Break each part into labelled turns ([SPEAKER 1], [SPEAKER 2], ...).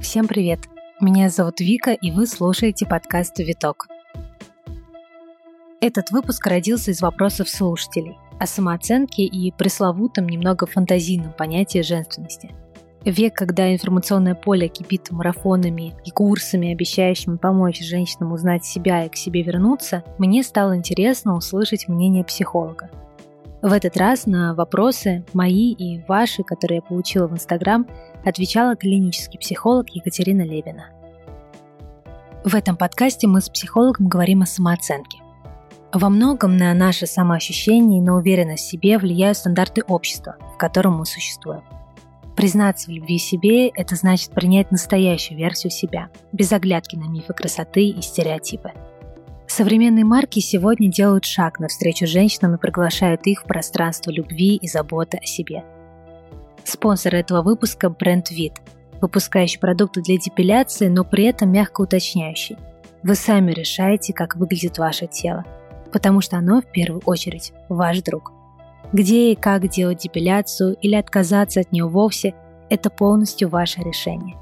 [SPEAKER 1] Всем привет! Меня зовут Вика, и вы слушаете подкаст «Виток». Этот выпуск родился из вопросов слушателей о самооценке и пресловутом немного фантазийном понятии женственности – Век, когда информационное поле кипит марафонами и курсами, обещающими помочь женщинам узнать себя и к себе вернуться, мне стало интересно услышать мнение психолога. В этот раз на вопросы мои и ваши, которые я получила в Инстаграм, отвечала клинический психолог Екатерина Левина. В этом подкасте мы с психологом говорим о самооценке. Во многом на наше самоощущение и на уверенность в себе влияют стандарты общества, в котором мы существуем – Признаться в любви себе – это значит принять настоящую версию себя, без оглядки на мифы красоты и стереотипы. Современные марки сегодня делают шаг навстречу женщинам и приглашают их в пространство любви и заботы о себе. Спонсор этого выпуска – бренд Вид, выпускающий продукты для депиляции, но при этом мягко уточняющий. Вы сами решаете, как выглядит ваше тело, потому что оно в первую очередь ваш друг – где и как делать депиляцию или отказаться от нее вовсе – это полностью ваше решение.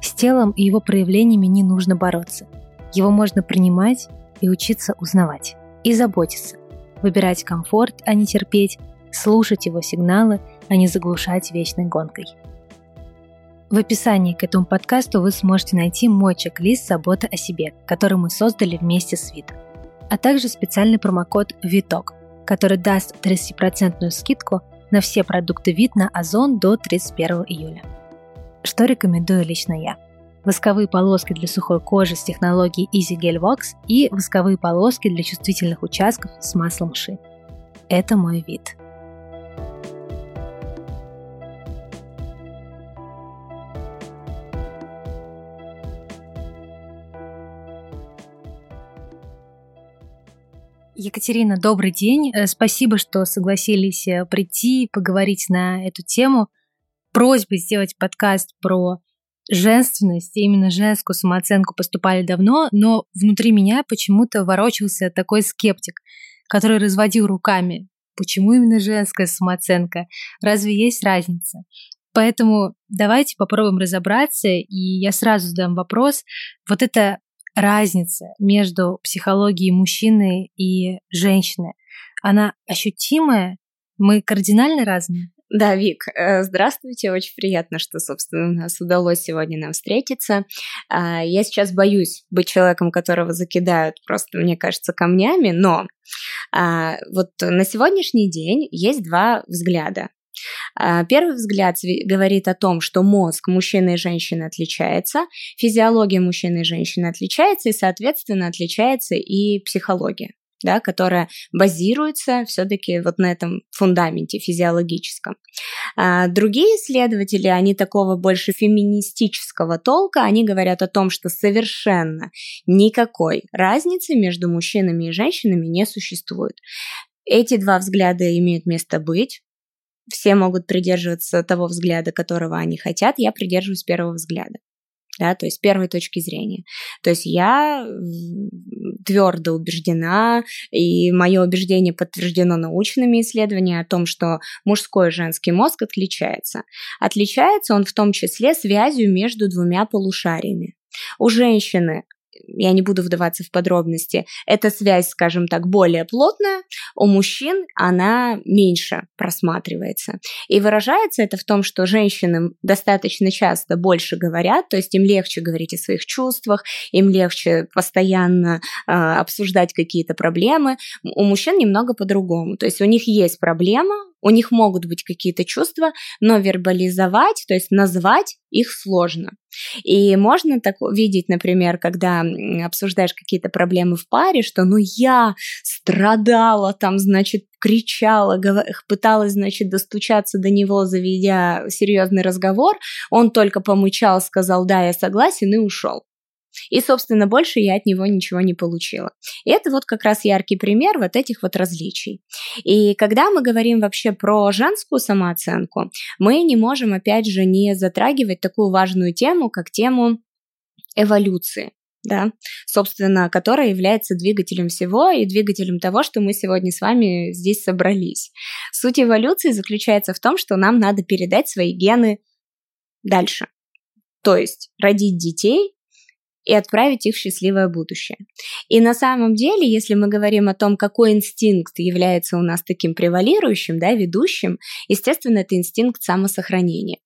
[SPEAKER 1] С телом и его проявлениями не нужно бороться. Его можно принимать и учиться узнавать. И заботиться. Выбирать комфорт, а не терпеть, слушать его сигналы, а не заглушать вечной гонкой. В описании к этому подкасту вы сможете найти мой чек-лист заботы о себе, который мы создали вместе с Витом, а также специальный промокод ВИТОК – который даст 30% скидку на все продукты вид на Озон до 31 июля. Что рекомендую лично я? Восковые полоски для сухой кожи с технологией Easy Gel Wax и восковые полоски для чувствительных участков с маслом ши. Это мой вид – Екатерина, добрый день. Э, спасибо, что согласились э, прийти, поговорить на эту тему. Просьбы сделать подкаст про женственность, именно женскую самооценку поступали давно, но внутри меня почему-то ворочался такой скептик, который разводил руками. Почему именно женская самооценка? Разве есть разница? Поэтому давайте попробуем разобраться, и я сразу задам вопрос. Вот это разница между психологией мужчины и женщины, она ощутимая? Мы кардинально разные?
[SPEAKER 2] Да, Вик, э, здравствуйте, очень приятно, что, собственно, у нас удалось сегодня нам встретиться. А, я сейчас боюсь быть человеком, которого закидают просто, мне кажется, камнями, но а, вот на сегодняшний день есть два взгляда. А, первый взгляд говорит о том, что мозг мужчины и женщины отличается, физиология мужчины и женщины отличается, и, соответственно, отличается и психология да, которая базируется все-таки вот на этом фундаменте физиологическом. А другие исследователи, они такого больше феминистического толка, они говорят о том, что совершенно никакой разницы между мужчинами и женщинами не существует. Эти два взгляда имеют место быть, все могут придерживаться того взгляда, которого они хотят, я придерживаюсь первого взгляда. Да, то есть первой точки зрения. То есть я твердо убеждена, и мое убеждение подтверждено научными исследованиями о том, что мужской и женский мозг отличается. Отличается он в том числе связью между двумя полушариями. У женщины я не буду вдаваться в подробности, эта связь, скажем так, более плотная, у мужчин она меньше просматривается. И выражается это в том, что женщины достаточно часто больше говорят, то есть им легче говорить о своих чувствах, им легче постоянно э, обсуждать какие-то проблемы. У мужчин немного по-другому. То есть у них есть проблема, у них могут быть какие-то чувства, но вербализовать, то есть назвать их сложно. И можно так видеть, например, когда обсуждаешь какие-то проблемы в паре, что ну я страдала, там, значит, кричала, пыталась, значит, достучаться до него, заведя серьезный разговор, он только помычал, сказал «да, я согласен» и ушел. И, собственно, больше я от него ничего не получила. И это вот как раз яркий пример вот этих вот различий. И когда мы говорим вообще про женскую самооценку, мы не можем, опять же, не затрагивать такую важную тему, как тему эволюции. да, собственно, которая является двигателем всего и двигателем того, что мы сегодня с вами здесь собрались. Суть эволюции заключается в том, что нам надо передать свои гены дальше. То есть родить детей и отправить их в счастливое будущее. И на самом деле, если мы говорим о том, какой инстинкт является у нас таким превалирующим, да, ведущим, естественно, это инстинкт самосохранения.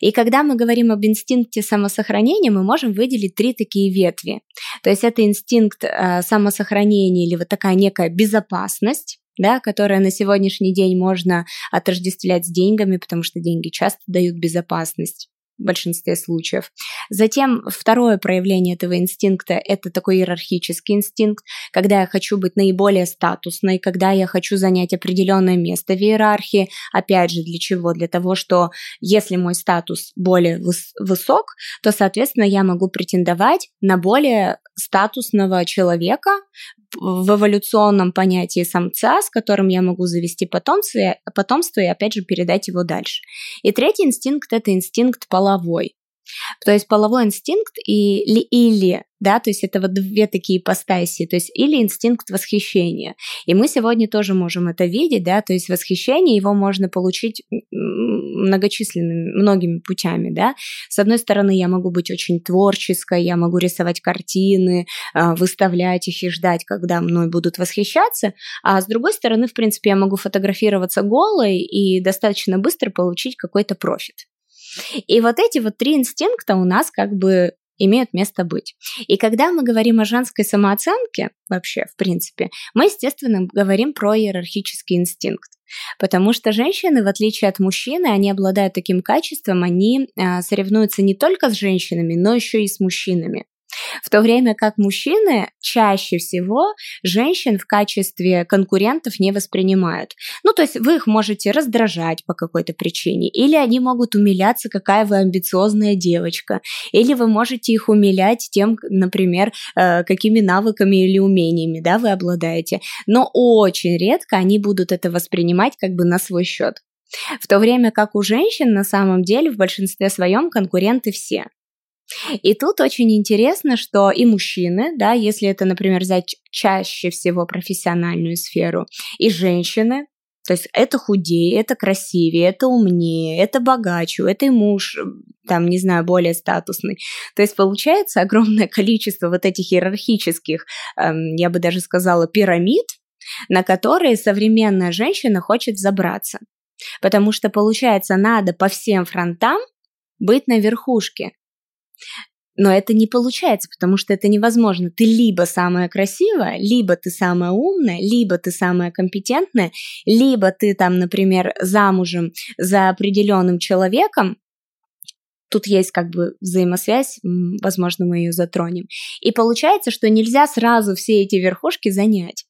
[SPEAKER 2] И когда мы говорим об инстинкте самосохранения, мы можем выделить три такие ветви. То есть это инстинкт э, самосохранения или вот такая некая безопасность, да, которая на сегодняшний день можно отождествлять с деньгами, потому что деньги часто дают безопасность в большинстве случаев. Затем второе проявление этого инстинкта – это такой иерархический инстинкт, когда я хочу быть наиболее статусной, когда я хочу занять определенное место в иерархии. Опять же, для чего? Для того, что если мой статус более выс- высок, то, соответственно, я могу претендовать на более статусного человека в эволюционном понятии самца, с которым я могу завести потомство, потомство и опять же передать его дальше. И третий инстинкт – это инстинкт половой. То есть половой инстинкт и, или, да, то есть это вот две такие ипостаси, то есть или инстинкт восхищения. И мы сегодня тоже можем это видеть, да, то есть восхищение его можно получить многочисленными, многими путями, да. С одной стороны, я могу быть очень творческой, я могу рисовать картины, а, выставлять их и ждать, когда мной будут восхищаться, а с другой стороны, в принципе, я могу фотографироваться голой и достаточно быстро получить какой-то профит. И вот эти вот три инстинкта у нас как бы имеют место быть. И когда мы говорим о женской самооценке, вообще, в принципе, мы, естественно, говорим про иерархический инстинкт. Потому что женщины, в отличие от мужчины, они обладают таким качеством, они э, соревнуются не только с женщинами, но еще и с мужчинами. В то время как мужчины чаще всего женщин в качестве конкурентов не воспринимают. Ну, то есть вы их можете раздражать по какой-то причине, или они могут умиляться, какая вы амбициозная девочка, или вы можете их умилять тем, например, э, какими навыками или умениями да, вы обладаете. Но очень редко они будут это воспринимать как бы на свой счет. В то время как у женщин на самом деле в большинстве своем конкуренты все. И тут очень интересно, что и мужчины, да, если это, например, взять чаще всего профессиональную сферу, и женщины, то есть это худее, это красивее, это умнее, это богаче, это и муж, там, не знаю, более статусный. То есть получается огромное количество вот этих иерархических, эм, я бы даже сказала, пирамид, на которые современная женщина хочет забраться. Потому что, получается, надо по всем фронтам быть на верхушке. Но это не получается, потому что это невозможно. Ты либо самая красивая, либо ты самая умная, либо ты самая компетентная, либо ты там, например, замужем за определенным человеком, тут есть как бы взаимосвязь, возможно, мы ее затронем. И получается, что нельзя сразу все эти верхушки занять.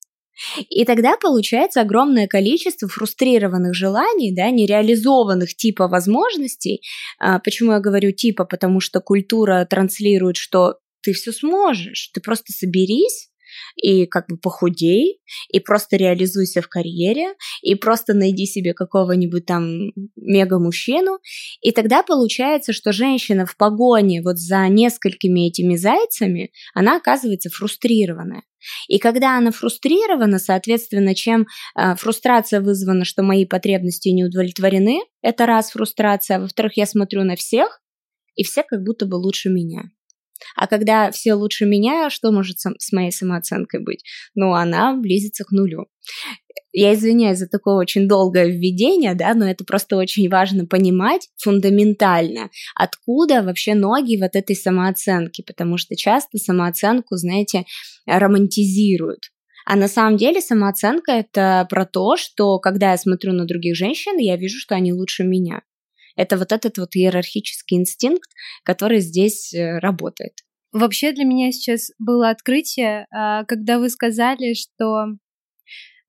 [SPEAKER 2] И тогда получается огромное количество фрустрированных желаний, да, нереализованных типа возможностей. А, почему я говорю типа? Потому что культура транслирует, что ты все сможешь, ты просто соберись, и как бы похудей, и просто реализуйся в карьере, и просто найди себе какого-нибудь там мега-мужчину. И тогда получается, что женщина в погоне вот за несколькими этими зайцами, она оказывается фрустрированная. И когда она фрустрирована, соответственно, чем э, фрустрация вызвана, что мои потребности не удовлетворены, это раз фрустрация, а во-вторых, я смотрю на всех, и все как будто бы лучше меня. А когда все лучше меня, что может с моей самооценкой быть? Ну, она близится к нулю. Я извиняюсь за такое очень долгое введение, да, но это просто очень важно понимать фундаментально, откуда вообще ноги вот этой самооценки, потому что часто самооценку, знаете, романтизируют. А на самом деле самооценка это про то, что когда я смотрю на других женщин, я вижу, что они лучше меня. Это вот этот вот иерархический инстинкт, который здесь э, работает.
[SPEAKER 1] Вообще для меня сейчас было открытие, а, когда вы сказали, что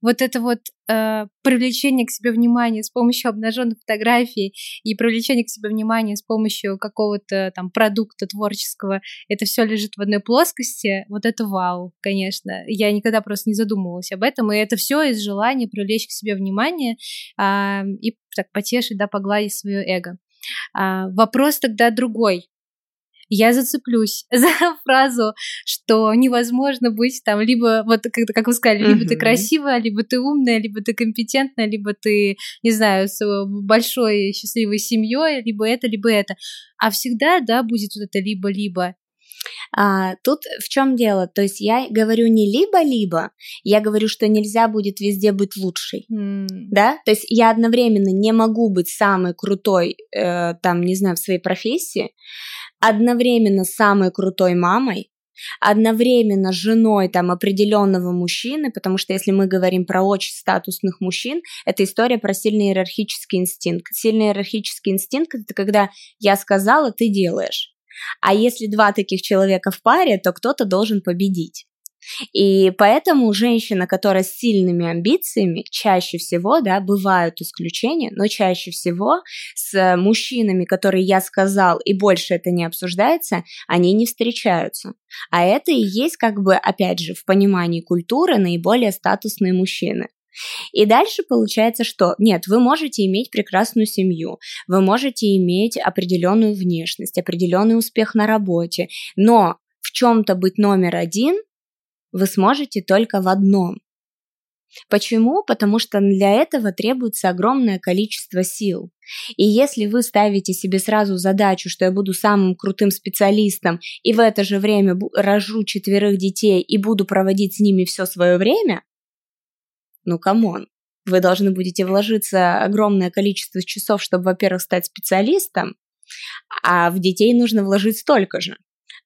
[SPEAKER 1] вот это вот э, привлечение к себе внимания с помощью обнаженных фотографий и привлечение к себе внимания с помощью какого-то там продукта творческого, это все лежит в одной плоскости, вот это вау, конечно. Я никогда просто не задумывалась об этом, и это все из желания привлечь к себе внимание э, и так потешить, да, погладить свое эго. А, вопрос тогда другой. Я зацеплюсь за фразу, что невозможно быть там либо, вот как, как вы сказали, либо ты красивая, либо ты умная, либо ты компетентная, либо ты, не знаю, с большой счастливой семьей, либо это, либо это. А всегда, да, будет вот это либо-либо.
[SPEAKER 2] А, тут в чем дело? То есть я говорю не либо-либо, я говорю, что нельзя будет везде быть лучшей. Mm. Да? То есть я одновременно не могу быть самой крутой, э, там, не знаю, в своей профессии, одновременно самой крутой мамой, одновременно женой там определенного мужчины, потому что если мы говорим про очень статусных мужчин, это история про сильный иерархический инстинкт. Сильный иерархический инстинкт это когда я сказала, ты делаешь. А если два таких человека в паре, то кто-то должен победить. И поэтому женщина, которая с сильными амбициями, чаще всего, да, бывают исключения, но чаще всего с мужчинами, которые я сказал, и больше это не обсуждается, они не встречаются. А это и есть, как бы, опять же, в понимании культуры наиболее статусные мужчины. И дальше получается, что нет, вы можете иметь прекрасную семью, вы можете иметь определенную внешность, определенный успех на работе, но в чем-то быть номер один вы сможете только в одном. Почему? Потому что для этого требуется огромное количество сил. И если вы ставите себе сразу задачу, что я буду самым крутым специалистом, и в это же время рожу четверых детей и буду проводить с ними все свое время, ну, come on. Вы должны будете вложиться огромное количество часов, чтобы, во-первых, стать специалистом, а в детей нужно вложить столько же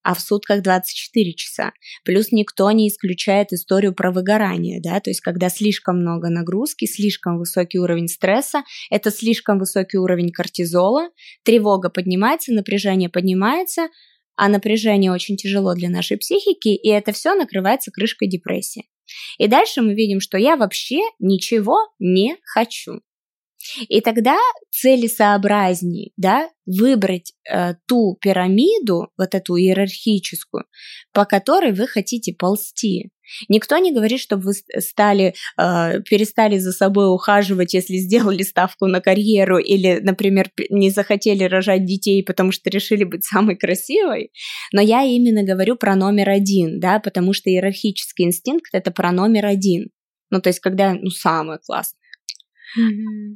[SPEAKER 2] а в сутках 24 часа. Плюс никто не исключает историю про выгорание, да, то есть когда слишком много нагрузки, слишком высокий уровень стресса, это слишком высокий уровень кортизола, тревога поднимается, напряжение поднимается, а напряжение очень тяжело для нашей психики, и это все накрывается крышкой депрессии. И дальше мы видим, что я вообще ничего не хочу. И тогда целесообразнее да, выбрать э, ту пирамиду, вот эту иерархическую, по которой вы хотите ползти. Никто не говорит, чтобы вы стали, э, перестали за собой ухаживать, если сделали ставку на карьеру или, например, не захотели рожать детей, потому что решили быть самой красивой. Но я именно говорю про номер один, да, потому что иерархический инстинкт это про номер один. Ну, то есть, когда, ну, самое классное.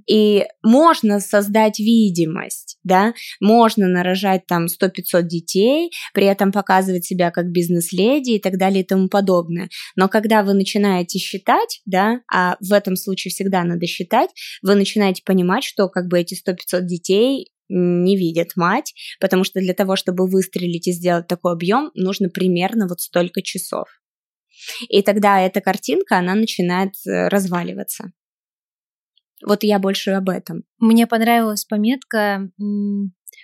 [SPEAKER 2] И можно создать видимость, да, можно нарожать там 100-500 детей, при этом показывать себя как бизнес-леди и так далее и тому подобное. Но когда вы начинаете считать, да, а в этом случае всегда надо считать, вы начинаете понимать, что как бы эти 100-500 детей не видят мать, потому что для того, чтобы выстрелить и сделать такой объем, нужно примерно вот столько часов. И тогда эта картинка, она начинает э, разваливаться. Вот я больше об этом.
[SPEAKER 1] Мне понравилась пометка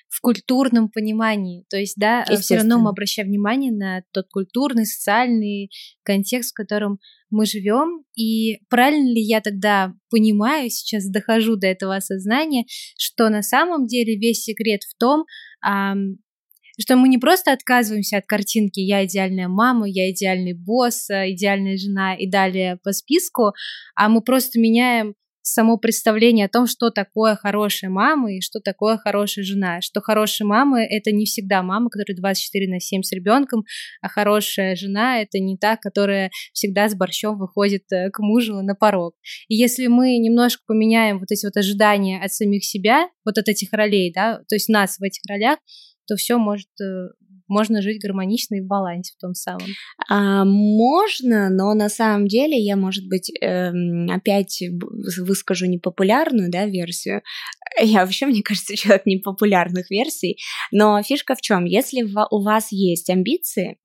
[SPEAKER 1] в культурном понимании. То есть, да, все равно мы обращаем внимание на тот культурный, социальный контекст, в котором мы живем. И правильно ли я тогда понимаю, сейчас дохожу до этого осознания, что на самом деле весь секрет в том, что мы не просто отказываемся от картинки «я идеальная мама», «я идеальный босс», «идеальная жена» и далее по списку, а мы просто меняем само представление о том, что такое хорошая мама и что такое хорошая жена. Что хорошая мама — это не всегда мама, которая 24 на 7 с ребенком, а хорошая жена — это не та, которая всегда с борщом выходит э, к мужу на порог. И если мы немножко поменяем вот эти вот ожидания от самих себя, вот от этих ролей, да, то есть нас в этих ролях, то все может э, можно жить гармонично и в балансе в том самом?
[SPEAKER 2] А, можно, но на самом деле я, может быть, эм, опять выскажу непопулярную да, версию. Я вообще, мне кажется, человек непопулярных версий. Но фишка в чем? Если у вас есть амбиции,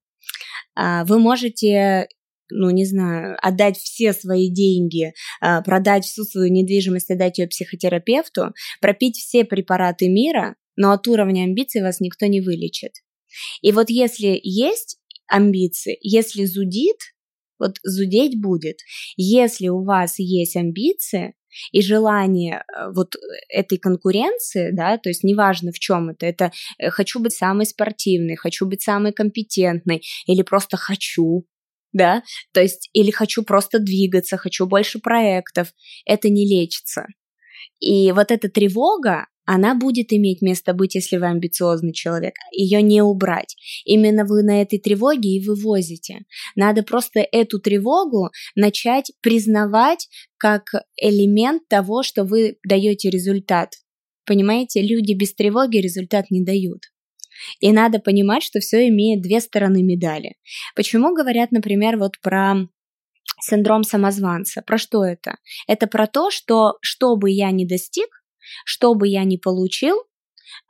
[SPEAKER 2] а, вы можете ну, не знаю, отдать все свои деньги, а, продать всю свою недвижимость, отдать ее психотерапевту, пропить все препараты мира, но от уровня амбиций вас никто не вылечит. И вот если есть амбиции, если зудит, вот зудеть будет. Если у вас есть амбиции, и желание э, вот этой конкуренции, да, то есть неважно в чем это, это э, хочу быть самой спортивной, хочу быть самой компетентной, или просто хочу, да, то есть или хочу просто двигаться, хочу больше проектов, это не лечится. И вот эта тревога, она будет иметь место быть, если вы амбициозный человек. Ее не убрать. Именно вы на этой тревоге и вывозите. Надо просто эту тревогу начать признавать как элемент того, что вы даете результат. Понимаете, люди без тревоги результат не дают. И надо понимать, что все имеет две стороны медали. Почему говорят, например, вот про синдром самозванца? Про что это? Это про то, что что бы я ни достиг, что бы я ни получил,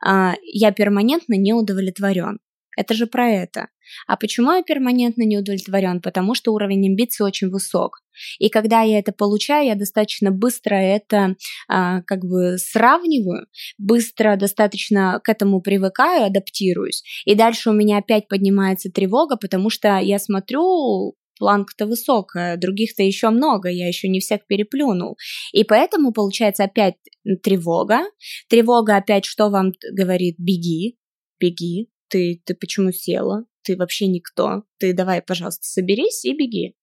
[SPEAKER 2] а, я перманентно не удовлетворен. Это же про это. А почему я перманентно не удовлетворен? Потому что уровень амбиций очень высок. И когда я это получаю, я достаточно быстро это а, как бы сравниваю, быстро достаточно к этому привыкаю, адаптируюсь. И дальше у меня опять поднимается тревога, потому что я смотрю, планка-то высокая, других-то еще много, я еще не всех переплюнул. И поэтому получается опять тревога. Тревога опять что вам говорит? Беги, беги, ты, ты почему села? Ты вообще никто. Ты давай, пожалуйста, соберись и беги.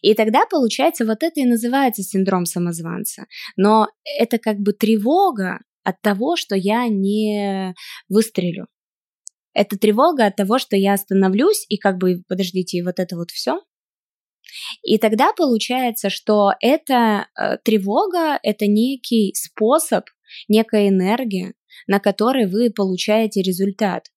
[SPEAKER 2] И тогда, получается, вот это и называется синдром самозванца. Но это как бы тревога от того, что я не выстрелю. Это тревога от того, что я остановлюсь и как бы, подождите, вот это вот все, и тогда получается, что эта э, тревога – это некий способ, некая энергия, на которой вы получаете результат.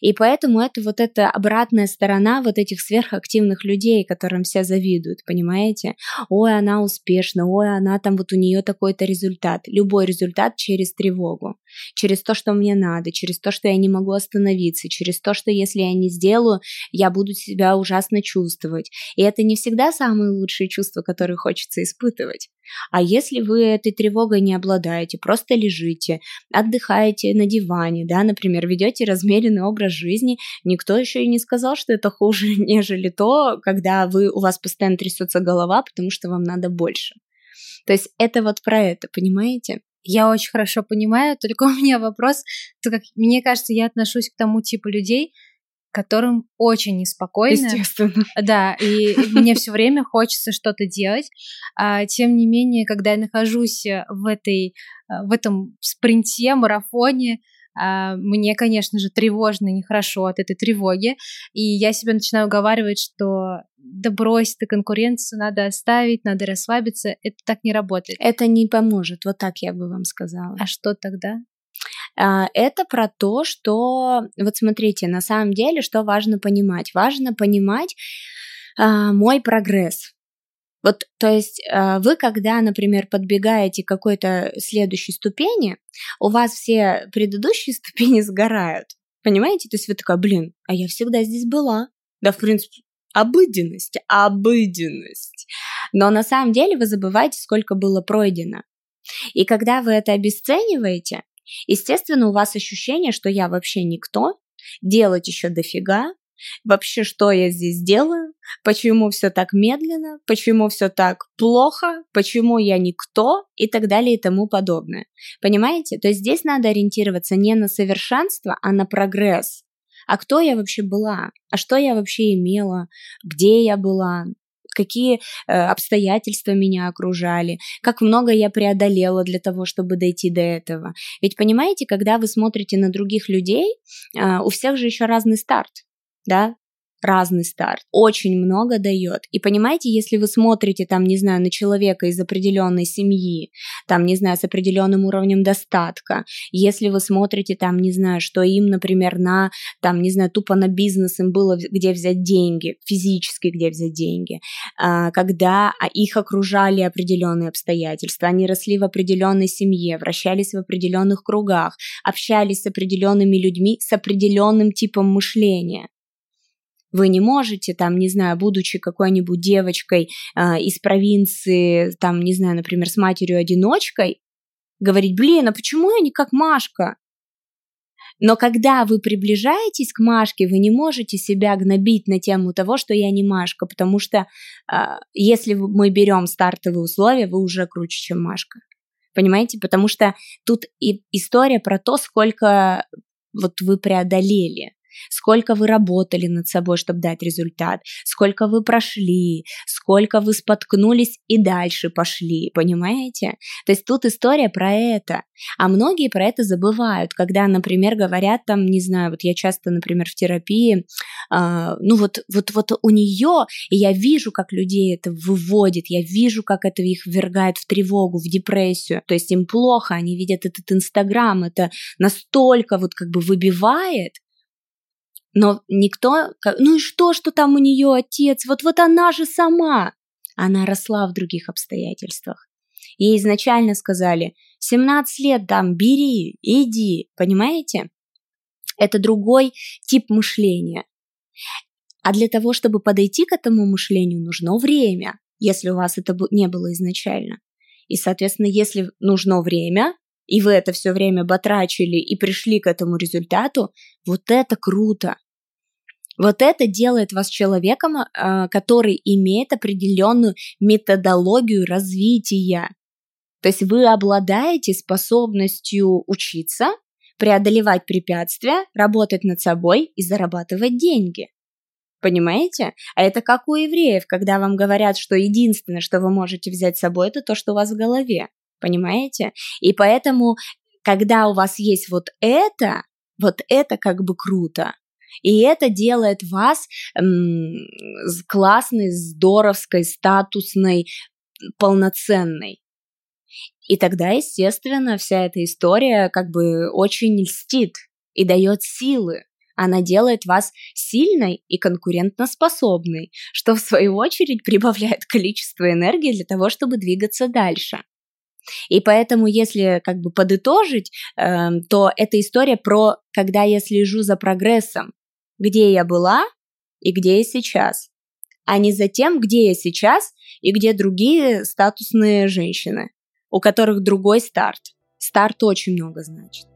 [SPEAKER 2] И поэтому это вот эта обратная сторона вот этих сверхактивных людей, которым все завидуют, понимаете? Ой, она успешна, ой, она там вот у нее такой-то результат. Любой результат через тревогу, через то, что мне надо, через то, что я не могу остановиться, через то, что если я не сделаю, я буду себя ужасно чувствовать. И это не всегда самые лучшие чувства, которые хочется испытывать. А если вы этой тревогой не обладаете, просто лежите, отдыхаете на диване, да, например, ведете размеренный образ жизни, никто еще и не сказал, что это хуже, нежели то, когда вы, у вас постоянно трясется голова, потому что вам надо больше. То есть это вот про это, понимаете?
[SPEAKER 1] Я очень хорошо понимаю, только у меня вопрос, то как мне кажется, я отношусь к тому типу людей, которым очень неспокойно.
[SPEAKER 2] Естественно.
[SPEAKER 1] Да, и мне все время хочется что-то делать. А, тем не менее, когда я нахожусь в, этой, в этом спринте, марафоне, а, мне, конечно же, тревожно и нехорошо от этой тревоги. И я себя начинаю уговаривать, что да брось ты конкуренцию, надо оставить, надо расслабиться. Это так не работает.
[SPEAKER 2] Это не поможет, вот так я бы вам сказала.
[SPEAKER 1] А что тогда?
[SPEAKER 2] А, это про то, что, вот смотрите, на самом деле, что важно понимать? Важно понимать а, мой прогресс. Вот, то есть а, вы, когда, например, подбегаете к какой-то следующей ступени, у вас все предыдущие ступени сгорают. Понимаете? То есть вы такая, блин, а я всегда здесь была. Да, в принципе, обыденность, обыденность. Но на самом деле вы забываете, сколько было пройдено. И когда вы это обесцениваете, Естественно, у вас ощущение, что я вообще никто, делать еще дофига, вообще что я здесь делаю, почему все так медленно, почему все так плохо, почему я никто и так далее и тому подобное. Понимаете? То есть здесь надо ориентироваться не на совершенство, а на прогресс. А кто я вообще была? А что я вообще имела? Где я была? Какие э, обстоятельства меня окружали, как много я преодолела для того, чтобы дойти до этого. Ведь понимаете, когда вы смотрите на других людей, э, у всех же еще разный старт, да, разный старт, очень много дает. И понимаете, если вы смотрите там, не знаю, на человека из определенной семьи, там, не знаю, с определенным уровнем достатка, если вы смотрите там, не знаю, что им, например, на, там, не знаю, тупо на бизнес им было где взять деньги, физически где взять деньги, а, когда их окружали определенные обстоятельства, они росли в определенной семье, вращались в определенных кругах, общались с определенными людьми с определенным типом мышления. Вы не можете, там, не знаю, будучи какой-нибудь девочкой э, из провинции, там, не знаю, например, с матерью-одиночкой, говорить, блин, а почему я не как Машка? Но когда вы приближаетесь к Машке, вы не можете себя гнобить на тему того, что я не Машка, потому что э, если мы берем стартовые условия, вы уже круче, чем Машка. Понимаете? Потому что тут и история про то, сколько вот вы преодолели. Сколько вы работали над собой, чтобы дать результат, сколько вы прошли, сколько вы споткнулись и дальше пошли, понимаете? То есть тут история про это. А многие про это забывают, когда, например, говорят там, не знаю, вот я часто, например, в терапии, э, ну вот, вот, вот у нее, и я вижу, как людей это выводит, я вижу, как это их ввергает в тревогу, в депрессию, то есть им плохо, они видят этот Инстаграм, это настолько вот как бы выбивает, но никто, ну и что, что там у нее отец, вот вот она же сама. Она росла в других обстоятельствах. Ей изначально сказали, 17 лет там, бери, иди, понимаете? Это другой тип мышления. А для того, чтобы подойти к этому мышлению, нужно время, если у вас это не было изначально. И, соответственно, если нужно время, и вы это все время батрачили и пришли к этому результату, вот это круто. Вот это делает вас человеком, а, который имеет определенную методологию развития. То есть вы обладаете способностью учиться, преодолевать препятствия, работать над собой и зарабатывать деньги. Понимаете? А это как у евреев, когда вам говорят, что единственное, что вы можете взять с собой, это то, что у вас в голове. Понимаете? И поэтому, когда у вас есть вот это, вот это как бы круто. И это делает вас м, классной, здоровской, статусной, полноценной. И тогда, естественно, вся эта история как бы очень льстит и дает силы. Она делает вас сильной и конкурентоспособной, что в свою очередь прибавляет количество энергии для того, чтобы двигаться дальше. И поэтому, если как бы подытожить, э, то эта история про когда я слежу за прогрессом, где я была и где я сейчас, а не за тем, где я сейчас и где другие статусные женщины, у которых другой старт. Старт очень много значит.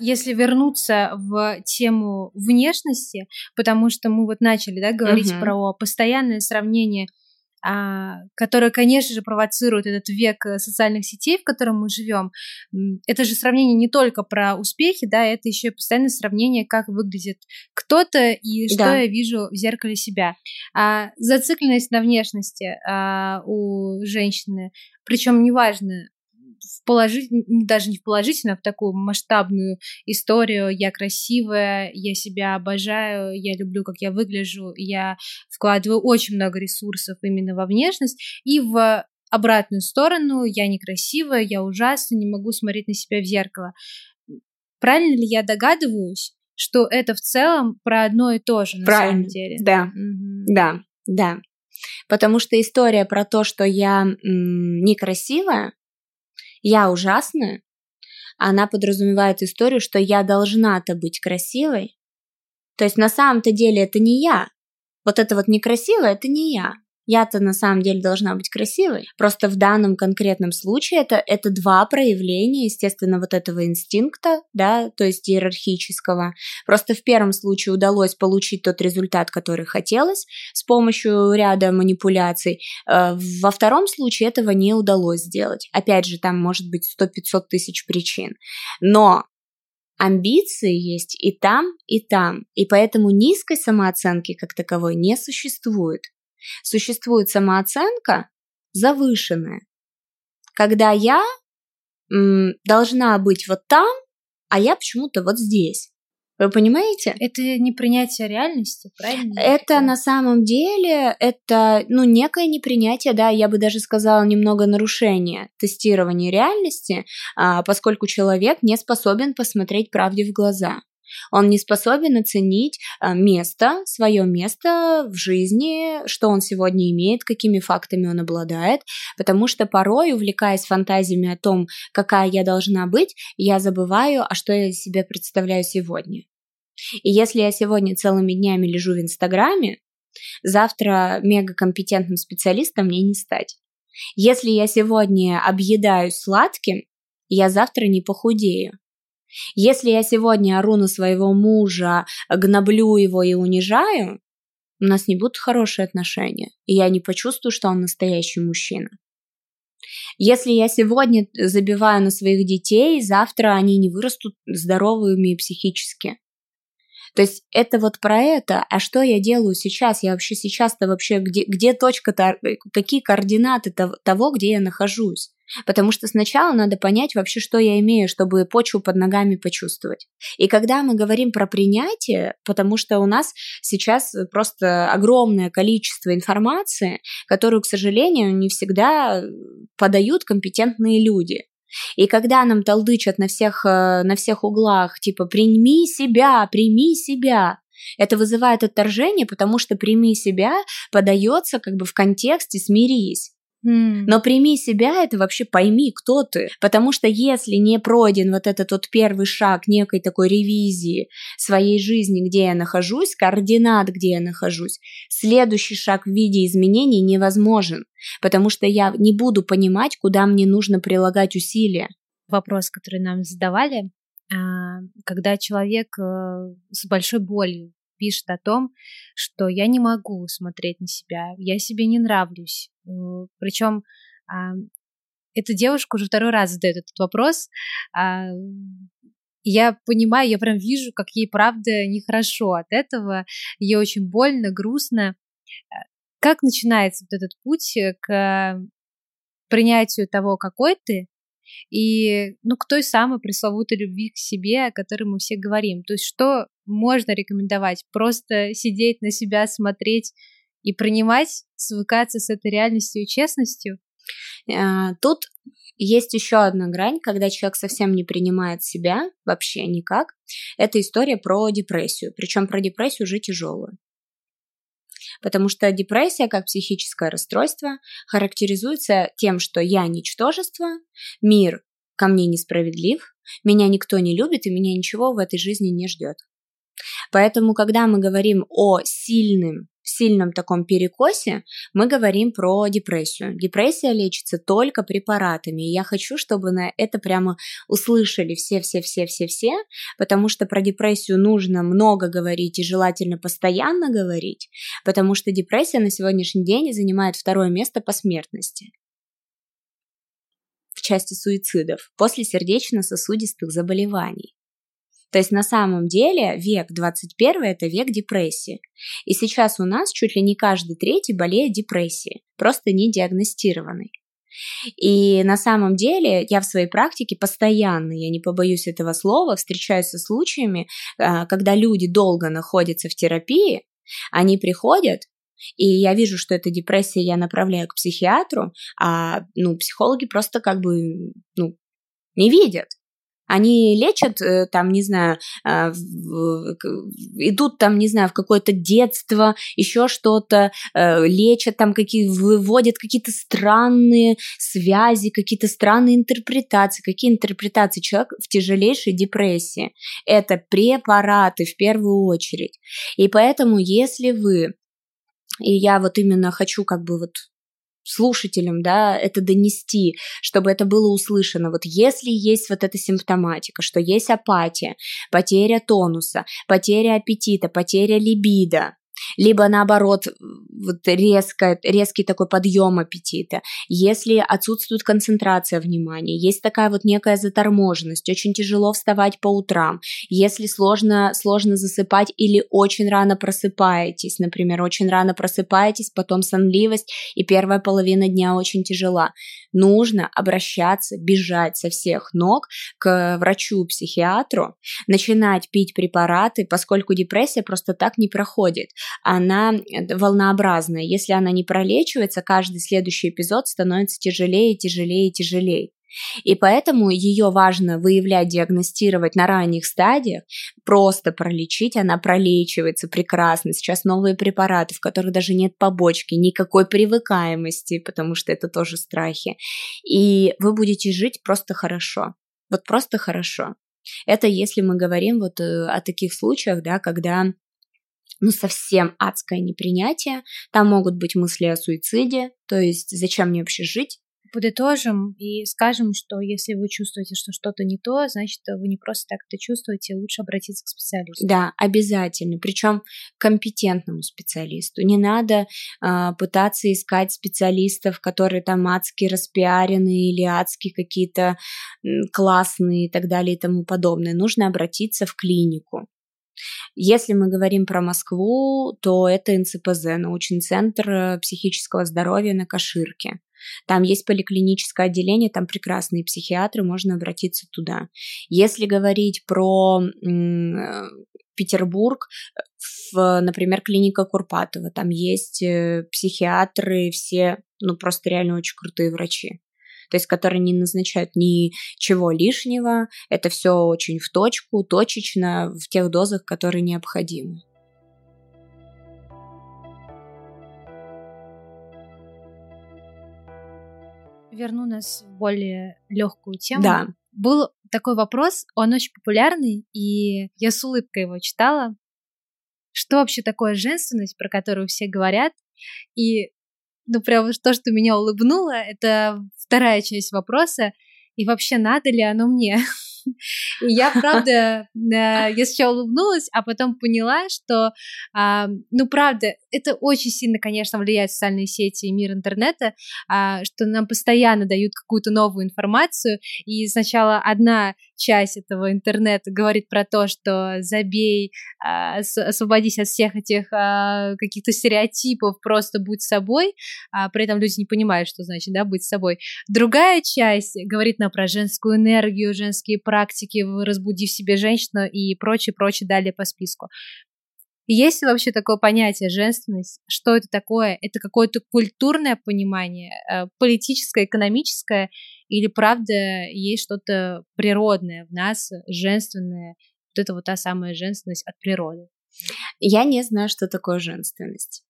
[SPEAKER 1] Если вернуться в тему внешности, потому что мы вот начали да, говорить uh-huh. про постоянное сравнение а, которая, конечно же, провоцирует этот век э, социальных сетей, в котором мы живем. Это же сравнение не только про успехи, да, это еще и постоянное сравнение, как выглядит кто-то и что да. я вижу в зеркале себя. А, зацикленность на внешности а, у женщины, причем неважно, в даже не в положительную, а в такую масштабную историю. Я красивая, я себя обожаю, я люблю, как я выгляжу, я вкладываю очень много ресурсов именно во внешность и в обратную сторону, я некрасивая, я ужасна, не могу смотреть на себя в зеркало. Правильно ли я догадываюсь, что это в целом про одно и то же на
[SPEAKER 2] Правильно.
[SPEAKER 1] самом деле?
[SPEAKER 2] Да, угу. да, да. Потому что история про то, что я некрасивая, я ужасная, она подразумевает историю, что я должна-то быть красивой. То есть на самом-то деле это не я. Вот это вот некрасивое, это не я. Я-то на самом деле должна быть красивой. Просто в данном конкретном случае это, это два проявления, естественно, вот этого инстинкта, да, то есть иерархического. Просто в первом случае удалось получить тот результат, который хотелось с помощью ряда манипуляций. Э, во втором случае этого не удалось сделать. Опять же, там может быть 100-500 тысяч причин. Но Амбиции есть и там, и там, и поэтому низкой самооценки как таковой не существует. Существует самооценка завышенная, когда я м, должна быть вот там, а я почему-то вот здесь. Вы понимаете?
[SPEAKER 1] Это не принятие реальности, правильно?
[SPEAKER 2] Это на самом деле, это, ну, некое непринятие, да, я бы даже сказала, немного нарушение тестирования реальности, а, поскольку человек не способен посмотреть правде в глаза. Он не способен оценить э, место, свое место в жизни, что он сегодня имеет, какими фактами он обладает, потому что порой, увлекаясь фантазиями о том, какая я должна быть, я забываю, а что я себе представляю сегодня. И если я сегодня целыми днями лежу в Инстаграме, завтра мегакомпетентным специалистом мне не стать. Если я сегодня объедаюсь сладким, я завтра не похудею. Если я сегодня ору на своего мужа, гноблю его и унижаю, у нас не будут хорошие отношения, и я не почувствую, что он настоящий мужчина. Если я сегодня забиваю на своих детей, завтра они не вырастут здоровыми психически. То есть это вот про это, а что я делаю сейчас? Я вообще сейчас-то вообще, где, где точка-то, какие координаты того, где я нахожусь? Потому что сначала надо понять вообще, что я имею, чтобы почву под ногами почувствовать. И когда мы говорим про принятие, потому что у нас сейчас просто огромное количество информации, которую, к сожалению, не всегда подают компетентные люди. И когда нам толдычат на всех, э, на всех углах, типа «прими себя, прими себя», это вызывает отторжение, потому что «прими себя» подается как бы в контексте «смирись». Но прими себя, это вообще пойми, кто ты. Потому что если не пройден вот этот вот первый шаг некой такой ревизии своей жизни, где я нахожусь, координат, где я нахожусь, следующий шаг в виде изменений невозможен. Потому что я не буду понимать, куда мне нужно прилагать усилия.
[SPEAKER 1] Вопрос, который нам задавали, а, когда человек э, с большой болью пишет о том, что я не могу смотреть на себя, я себе не нравлюсь. Э, Причем а, эта девушка уже второй раз задает этот вопрос. А, я понимаю, я прям вижу, как ей правда нехорошо от этого, ей очень больно, грустно. Э, как начинается вот этот путь к принятию того, какой ты, и ну, к той самой пресловутой любви к себе, о которой мы все говорим. То есть что можно рекомендовать? Просто сидеть на себя, смотреть и принимать, свыкаться с этой реальностью и честностью?
[SPEAKER 2] Э, тут есть еще одна грань, когда человек совсем не принимает себя вообще никак. Это история про депрессию. Причем про депрессию уже тяжелую. Потому что депрессия, как психическое расстройство, характеризуется тем, что я ничтожество, мир ко мне несправедлив, меня никто не любит и меня ничего в этой жизни не ждет. Поэтому, когда мы говорим о сильном сильном таком перекосе мы говорим про депрессию. Депрессия лечится только препаратами. И я хочу, чтобы на это прямо услышали все-все-все-все-все, потому что про депрессию нужно много говорить и желательно постоянно говорить, потому что депрессия на сегодняшний день занимает второе место по смертности в части суицидов после сердечно-сосудистых заболеваний. То есть на самом деле век 21 это век депрессии. И сейчас у нас чуть ли не каждый третий болеет депрессией, просто не диагностированный. И на самом деле я в своей практике постоянно, я не побоюсь этого слова, встречаюсь со случаями, э, когда люди долго находятся в терапии, они приходят, и я вижу, что это депрессия, я направляю к психиатру, а ну, психологи просто как бы ну, не видят. Они лечат, э, там, не знаю, а, идут там, не знаю, в какое-то детство, еще что-то, э, лечат там, какие, выводят какие-то странные связи, какие-то странные интерпретации. Какие интерпретации? Человек в тяжелейшей депрессии. Это препараты в первую очередь. И поэтому, если вы и я вот именно хочу как бы вот слушателям, да, это донести, чтобы это было услышано. Вот если есть вот эта симптоматика, что есть апатия, потеря тонуса, потеря аппетита, потеря либидо, либо наоборот вот резко, резкий такой подъем аппетита, если отсутствует концентрация внимания, есть такая вот некая заторможенность, очень тяжело вставать по утрам, если сложно, сложно засыпать или очень рано просыпаетесь, например, очень рано просыпаетесь, потом сонливость и первая половина дня очень тяжела, нужно обращаться, бежать со всех ног к врачу-психиатру, начинать пить препараты, поскольку депрессия просто так не проходит она э, волнообразная. Если она не пролечивается, каждый следующий эпизод становится тяжелее, тяжелее, тяжелее. И поэтому ее важно выявлять, диагностировать на ранних стадиях, просто пролечить, она пролечивается прекрасно. Сейчас новые препараты, в которых даже нет побочки, никакой привыкаемости, потому что это тоже страхи. И вы будете жить просто хорошо. Вот просто хорошо. Это если мы говорим вот э, о таких случаях, да, когда ну, совсем адское непринятие. Там могут быть мысли о суициде, то есть зачем мне вообще жить?
[SPEAKER 1] Подытожим и скажем, что если вы чувствуете, что что-то не то, значит, вы не просто так это чувствуете, лучше обратиться к специалисту.
[SPEAKER 2] Да, обязательно, причем компетентному специалисту. Не надо э, пытаться искать специалистов, которые там адски распиарены или адски какие-то классные и так далее и тому подобное. Нужно обратиться в клинику. Если мы говорим про Москву, то это НЦПЗ, научный центр э, психического здоровья на Каширке. Там есть поликлиническое отделение, там прекрасные психиатры, можно обратиться туда. Если говорить про э, Петербург, в, например, клиника Курпатова, там есть э, психиатры, все, ну, просто реально очень крутые врачи то есть которые не назначают ничего лишнего, это все очень в точку, точечно, в тех дозах, которые необходимы.
[SPEAKER 1] Верну нас в более легкую тему.
[SPEAKER 2] Да.
[SPEAKER 1] Был такой вопрос, он очень популярный, и я с улыбкой его читала. Что вообще такое женственность, про которую все говорят? И ну, прям то, что меня улыбнуло, это вторая часть вопроса. И вообще, надо ли оно мне? И я, правда, я сначала улыбнулась, а потом поняла, что, а, ну, правда, это очень сильно, конечно, влияет социальные сети и мир интернета, а, что нам постоянно дают какую-то новую информацию, и сначала одна часть этого интернета говорит про то, что забей, а, освободись от всех этих каких-то стереотипов, просто будь собой, а при этом люди не понимают, что значит, да, быть собой. Другая часть говорит нам про женскую энергию, женские практики, разбуди в себе женщину и прочее, прочее, далее по списку. Есть ли вообще такое понятие женственность? Что это такое? Это какое-то культурное понимание, э, политическое, экономическое, или правда есть что-то природное в нас, женственное, вот это вот та самая женственность от природы?
[SPEAKER 2] Я не знаю, что такое женственность.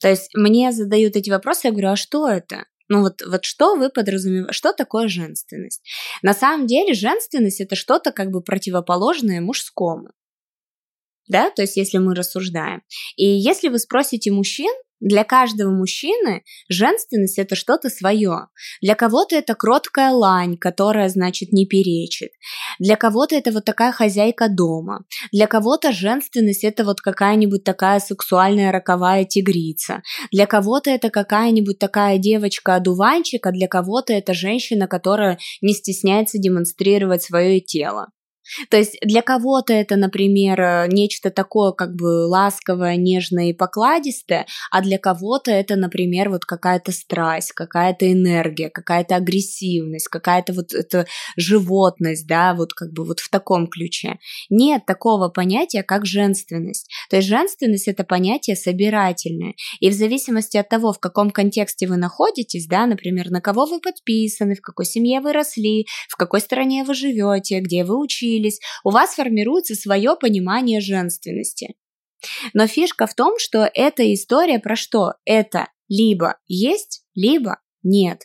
[SPEAKER 2] То есть мне задают эти вопросы, я говорю, а что это? Ну вот, вот что вы подразумеваете, что такое женственность? На самом деле женственность это что-то как бы противоположное мужскому. Да, то есть если мы рассуждаем. И если вы спросите мужчин, для каждого мужчины женственность это что-то свое. Для кого-то это кроткая лань, которая, значит, не перечит. Для кого-то это вот такая хозяйка дома. Для кого-то женственность это вот какая-нибудь такая сексуальная роковая тигрица. Для кого-то это какая-нибудь такая девочка-одуванчик, а для кого-то это женщина, которая не стесняется демонстрировать свое тело. То есть для кого-то это, например, э, нечто такое как бы ласковое, нежное и покладистое, а для кого-то это, например, вот какая-то страсть, какая-то энергия, какая-то агрессивность, какая-то вот эта животность, да, вот как бы вот в таком ключе. Нет такого понятия, как женственность. То есть женственность это понятие собирательное. И в зависимости от того, в каком контексте вы находитесь, да, например, на кого вы подписаны, в какой семье вы росли, в какой стране вы живете, где вы учились, учились, у вас формируется свое понимание женственности. Но фишка в том, что эта история про что? Это либо есть, либо нет.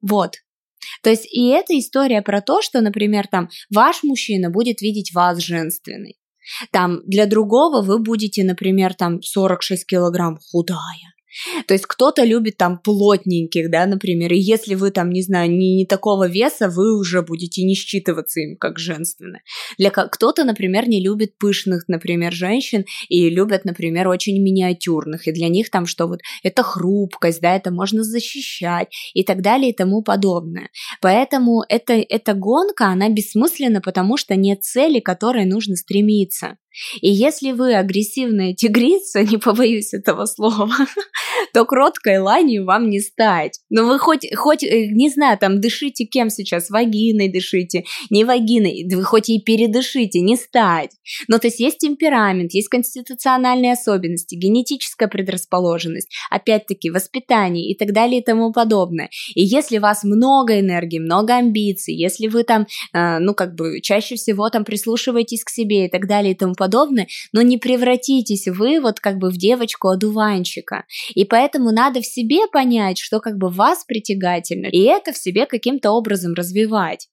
[SPEAKER 2] Вот. То есть и эта история про то, что, например, там ваш мужчина будет видеть вас женственной. Там для другого вы будете, например, там 46 килограмм худая. То есть кто-то любит там плотненьких, да, например, и если вы там, не знаю, не, не такого веса, вы уже будете не считываться им как женственно. Для кто-то, например, не любит пышных, например, женщин и любят, например, очень миниатюрных, и для них там что вот это хрупкость, да, это можно защищать и так далее и тому подобное. Поэтому это, эта гонка, она бессмысленна, потому что нет цели, к которой нужно стремиться. И если вы агрессивная тигрица, не побоюсь этого слова, то кроткой ланью вам не стать. Но вы хоть, хоть, э, не знаю, там дышите кем сейчас, вагиной дышите, не вагиной, вы хоть и передышите, не стать. Но то есть есть темперамент, есть конституциональные особенности, генетическая предрасположенность, опять-таки воспитание и так далее и тому подобное. И если у вас много энергии, много амбиций, если вы там, э, ну как бы чаще всего там прислушиваетесь к себе и так далее и тому подобное, но не превратитесь вы вот как бы в девочку-одуванчика. И поэтому надо в себе понять, что как бы вас притягательно, и это в себе каким-то образом развивать.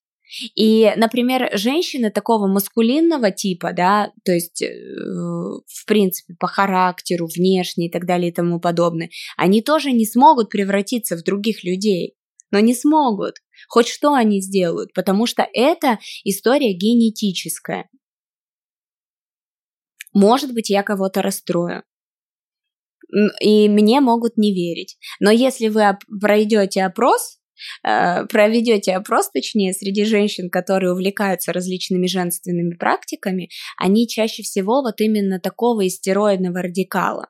[SPEAKER 2] И, например, женщины такого маскулинного типа, да, то есть, э, в принципе, по характеру, внешне и так далее и тому подобное, они тоже не смогут превратиться в других людей, но не смогут. Хоть что они сделают, потому что это история генетическая. Может быть, я кого-то расстрою. И мне могут не верить. Но если вы пройдете опрос, Э, проведете опрос, точнее, среди женщин, которые увлекаются различными женственными практиками, они чаще всего вот именно такого истероидного радикала.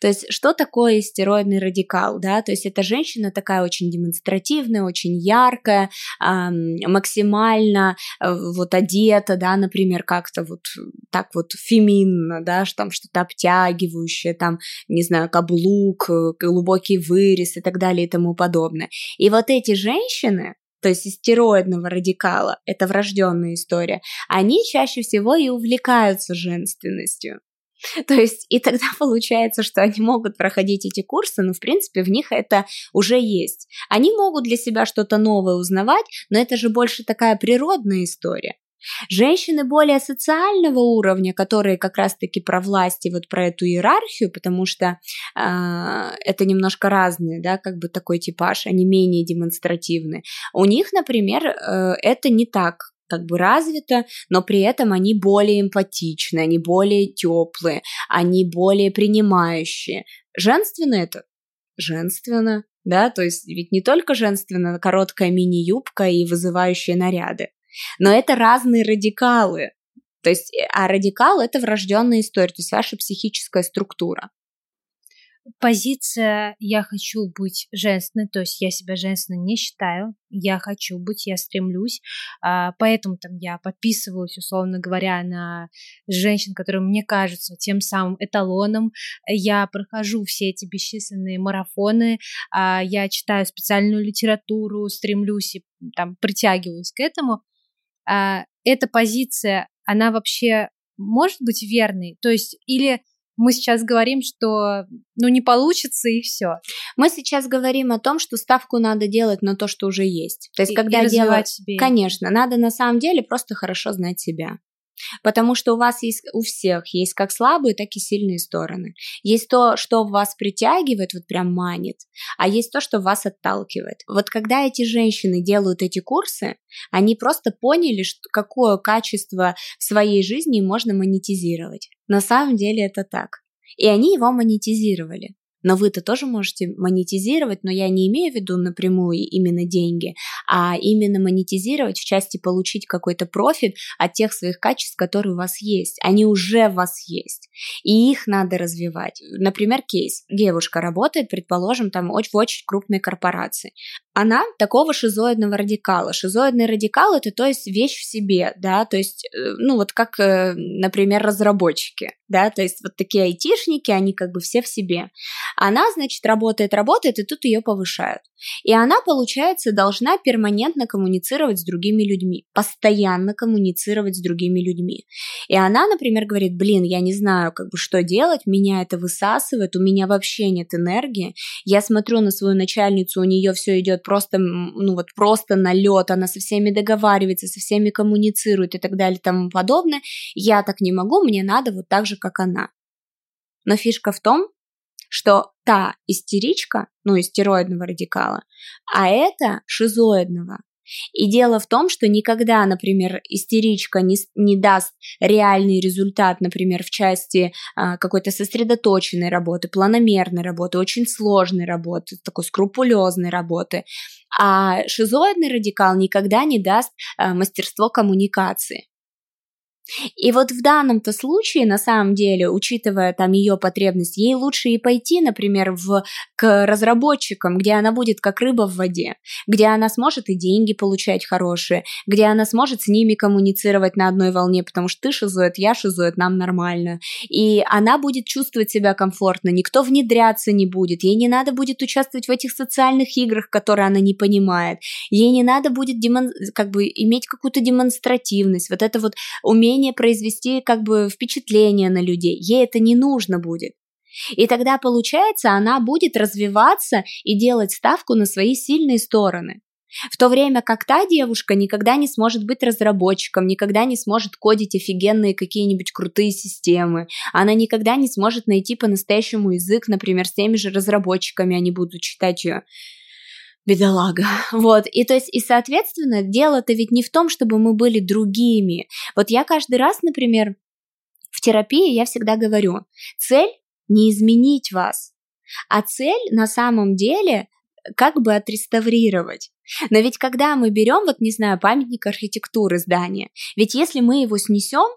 [SPEAKER 2] То есть, что такое стероидный радикал, да, то есть это женщина такая очень демонстративная, очень яркая, максимально э, вот одета, да, например, как-то вот так вот феминно, да, что там что-то обтягивающее, там, не знаю, каблук, э, глубокий вырез и так далее и тому подобное. И вот эти женщины, то есть стероидного радикала, это врожденная история, они чаще всего и увлекаются женственностью. То есть, и тогда получается, что они могут проходить эти курсы, но, в принципе, в них это уже есть. Они могут для себя что-то новое узнавать, но это же больше такая природная история. Женщины более социального уровня, которые как раз-таки про власть и вот про эту иерархию, потому что э, это немножко разные, да, как бы такой типаж, они менее демонстративны. У них, например, э, это не так как бы развито, но при этом они более эмпатичны, они более теплые, они более принимающие. Женственно это? Женственно, да, то есть ведь не только женственно короткая мини-юбка и вызывающие наряды, но это разные радикалы. То есть, э, а радикал это врожденная история, то есть ваша психическая структура
[SPEAKER 1] позиция «я хочу быть женственной», то есть я себя женственной не считаю, я хочу быть, я стремлюсь, а, поэтому там я подписываюсь, условно говоря, на женщин, которые мне кажутся тем самым эталоном, я прохожу все эти бесчисленные марафоны, а, я читаю специальную литературу, стремлюсь и там притягиваюсь к этому. А, эта позиция, она вообще может быть верной, то есть или мы сейчас говорим, что ну не получится и все.
[SPEAKER 2] Мы сейчас говорим о том, что ставку надо делать на то, что уже есть. То есть, и, когда и делать, себе. конечно, надо на самом деле просто хорошо знать себя. Потому что у вас есть, у всех есть как слабые, так и сильные стороны. Есть то, что вас притягивает, вот прям манит, а есть то, что вас отталкивает. Вот когда эти женщины делают эти курсы, они просто поняли, что, какое качество в своей жизни можно монетизировать. На самом деле это так. И они его монетизировали но вы-то тоже можете монетизировать, но я не имею в виду напрямую именно деньги, а именно монетизировать в части получить какой-то профит от тех своих качеств, которые у вас есть. Они уже у вас есть, и их надо развивать. Например, кейс. Девушка работает, предположим, там в очень крупной корпорации она такого шизоидного радикала. Шизоидный радикал это то есть вещь в себе, да, то есть, э, ну вот как, э, например, разработчики, да, то есть вот такие айтишники, они как бы все в себе. Она, значит, работает, работает, и тут ее повышают. И она, получается, должна перманентно коммуницировать с другими людьми, постоянно коммуницировать с другими людьми. И она, например, говорит, блин, я не знаю, как бы что делать, меня это высасывает, у меня вообще нет энергии. Я смотрю на свою начальницу, у нее все идет просто, ну вот просто налет, она со всеми договаривается, со всеми коммуницирует и так далее и тому подобное. Я так не могу, мне надо вот так же, как она. Но фишка в том, что та истеричка, ну, истероидного радикала, а это шизоидного. И дело в том, что никогда, например, истеричка не, не даст реальный результат, например, в части а, какой-то сосредоточенной работы, планомерной работы, очень сложной работы, такой скрупулезной работы. А шизоидный радикал никогда не даст а, мастерство коммуникации. И вот в данном-то случае, на самом деле, учитывая там ее потребность, ей лучше и пойти, например, в, к разработчикам, где она будет как рыба в воде, где она сможет и деньги получать хорошие, где она сможет с ними коммуницировать на одной волне, потому что ты шизоид, я шизоид, нам нормально. И она будет чувствовать себя комфортно, никто внедряться не будет, ей не надо будет участвовать в этих социальных играх, которые она не понимает, ей не надо будет демон... как бы иметь какую-то демонстративность, вот это вот умение умение произвести как бы впечатление на людей. Ей это не нужно будет. И тогда, получается, она будет развиваться и делать ставку на свои сильные стороны. В то время как та девушка никогда не сможет быть разработчиком, никогда не сможет кодить офигенные какие-нибудь крутые системы. Она никогда не сможет найти по-настоящему язык, например, с теми же разработчиками, они будут читать ее. Бедолага. Вот. И то есть, и соответственно, дело-то ведь не в том, чтобы мы были другими. Вот я каждый раз, например, в терапии я всегда говорю, цель не изменить вас, а цель на самом деле как бы отреставрировать. Но ведь когда мы берем, вот не знаю, памятник архитектуры здания, ведь если мы его снесем,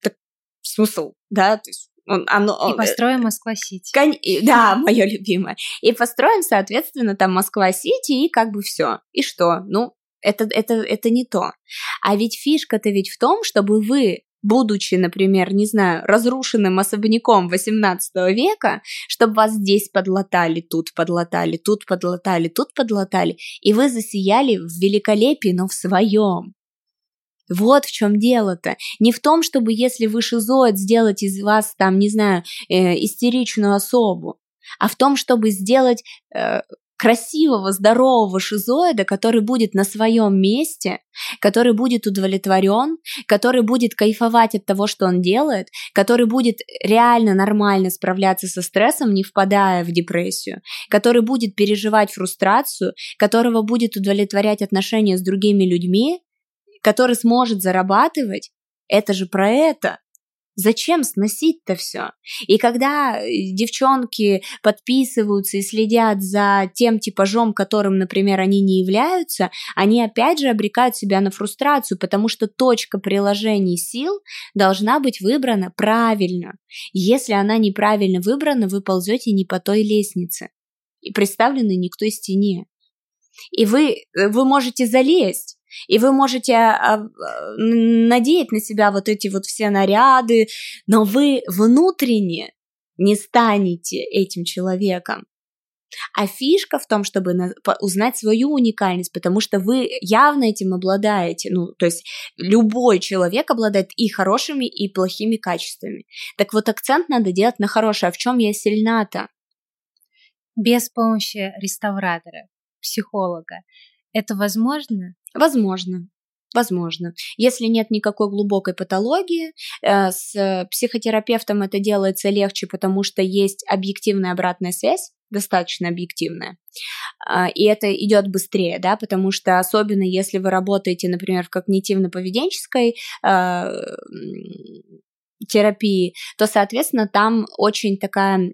[SPEAKER 2] так смысл, да, то есть
[SPEAKER 1] он, оно, и построим Москва-Сити.
[SPEAKER 2] Кон... Да, мое любимое. И построим, соответственно, там Москва-Сити, и как бы все. И что? Ну, это, это, это не то. А ведь фишка-то ведь в том, чтобы вы будучи, например, не знаю, разрушенным особняком 18 века, чтобы вас здесь подлатали, тут подлатали, тут подлатали, тут подлатали, и вы засияли в великолепии, но в своем. Вот в чем дело-то. Не в том, чтобы, если вы шизоид, сделать из вас, там, не знаю, э, истеричную особу, а в том, чтобы сделать э, красивого, здорового шизоида, который будет на своем месте, который будет удовлетворен, который будет кайфовать от того, что он делает, который будет реально нормально справляться со стрессом, не впадая в депрессию, который будет переживать фрустрацию, которого будет удовлетворять отношения с другими людьми, который сможет зарабатывать. Это же про это. Зачем сносить-то все? И когда э, девчонки подписываются и следят за тем типажом, которым, например, они не являются, они опять же обрекают себя на фрустрацию, потому что точка приложения сил должна быть выбрана правильно. Если она неправильно выбрана, вы ползете не по той лестнице и представлены не к той стене. И вы, э, вы можете залезть, и вы можете а, а, надеть на себя вот эти вот все наряды, но вы внутренне не станете этим человеком. А фишка в том, чтобы узнать свою уникальность, потому что вы явно этим обладаете. Ну, то есть любой человек обладает и хорошими, и плохими качествами. Так вот, акцент надо делать на хорошее. А в чем я сильна-то?
[SPEAKER 1] Без помощи реставратора, психолога. Это возможно?
[SPEAKER 2] Возможно. Возможно. Если нет никакой глубокой патологии, э, с психотерапевтом это делается легче, потому что есть объективная обратная связь, достаточно объективная. А, и это идет быстрее, да, потому что особенно если вы работаете, например, в когнитивно-поведенческой э, терапии, то, соответственно, там очень такая,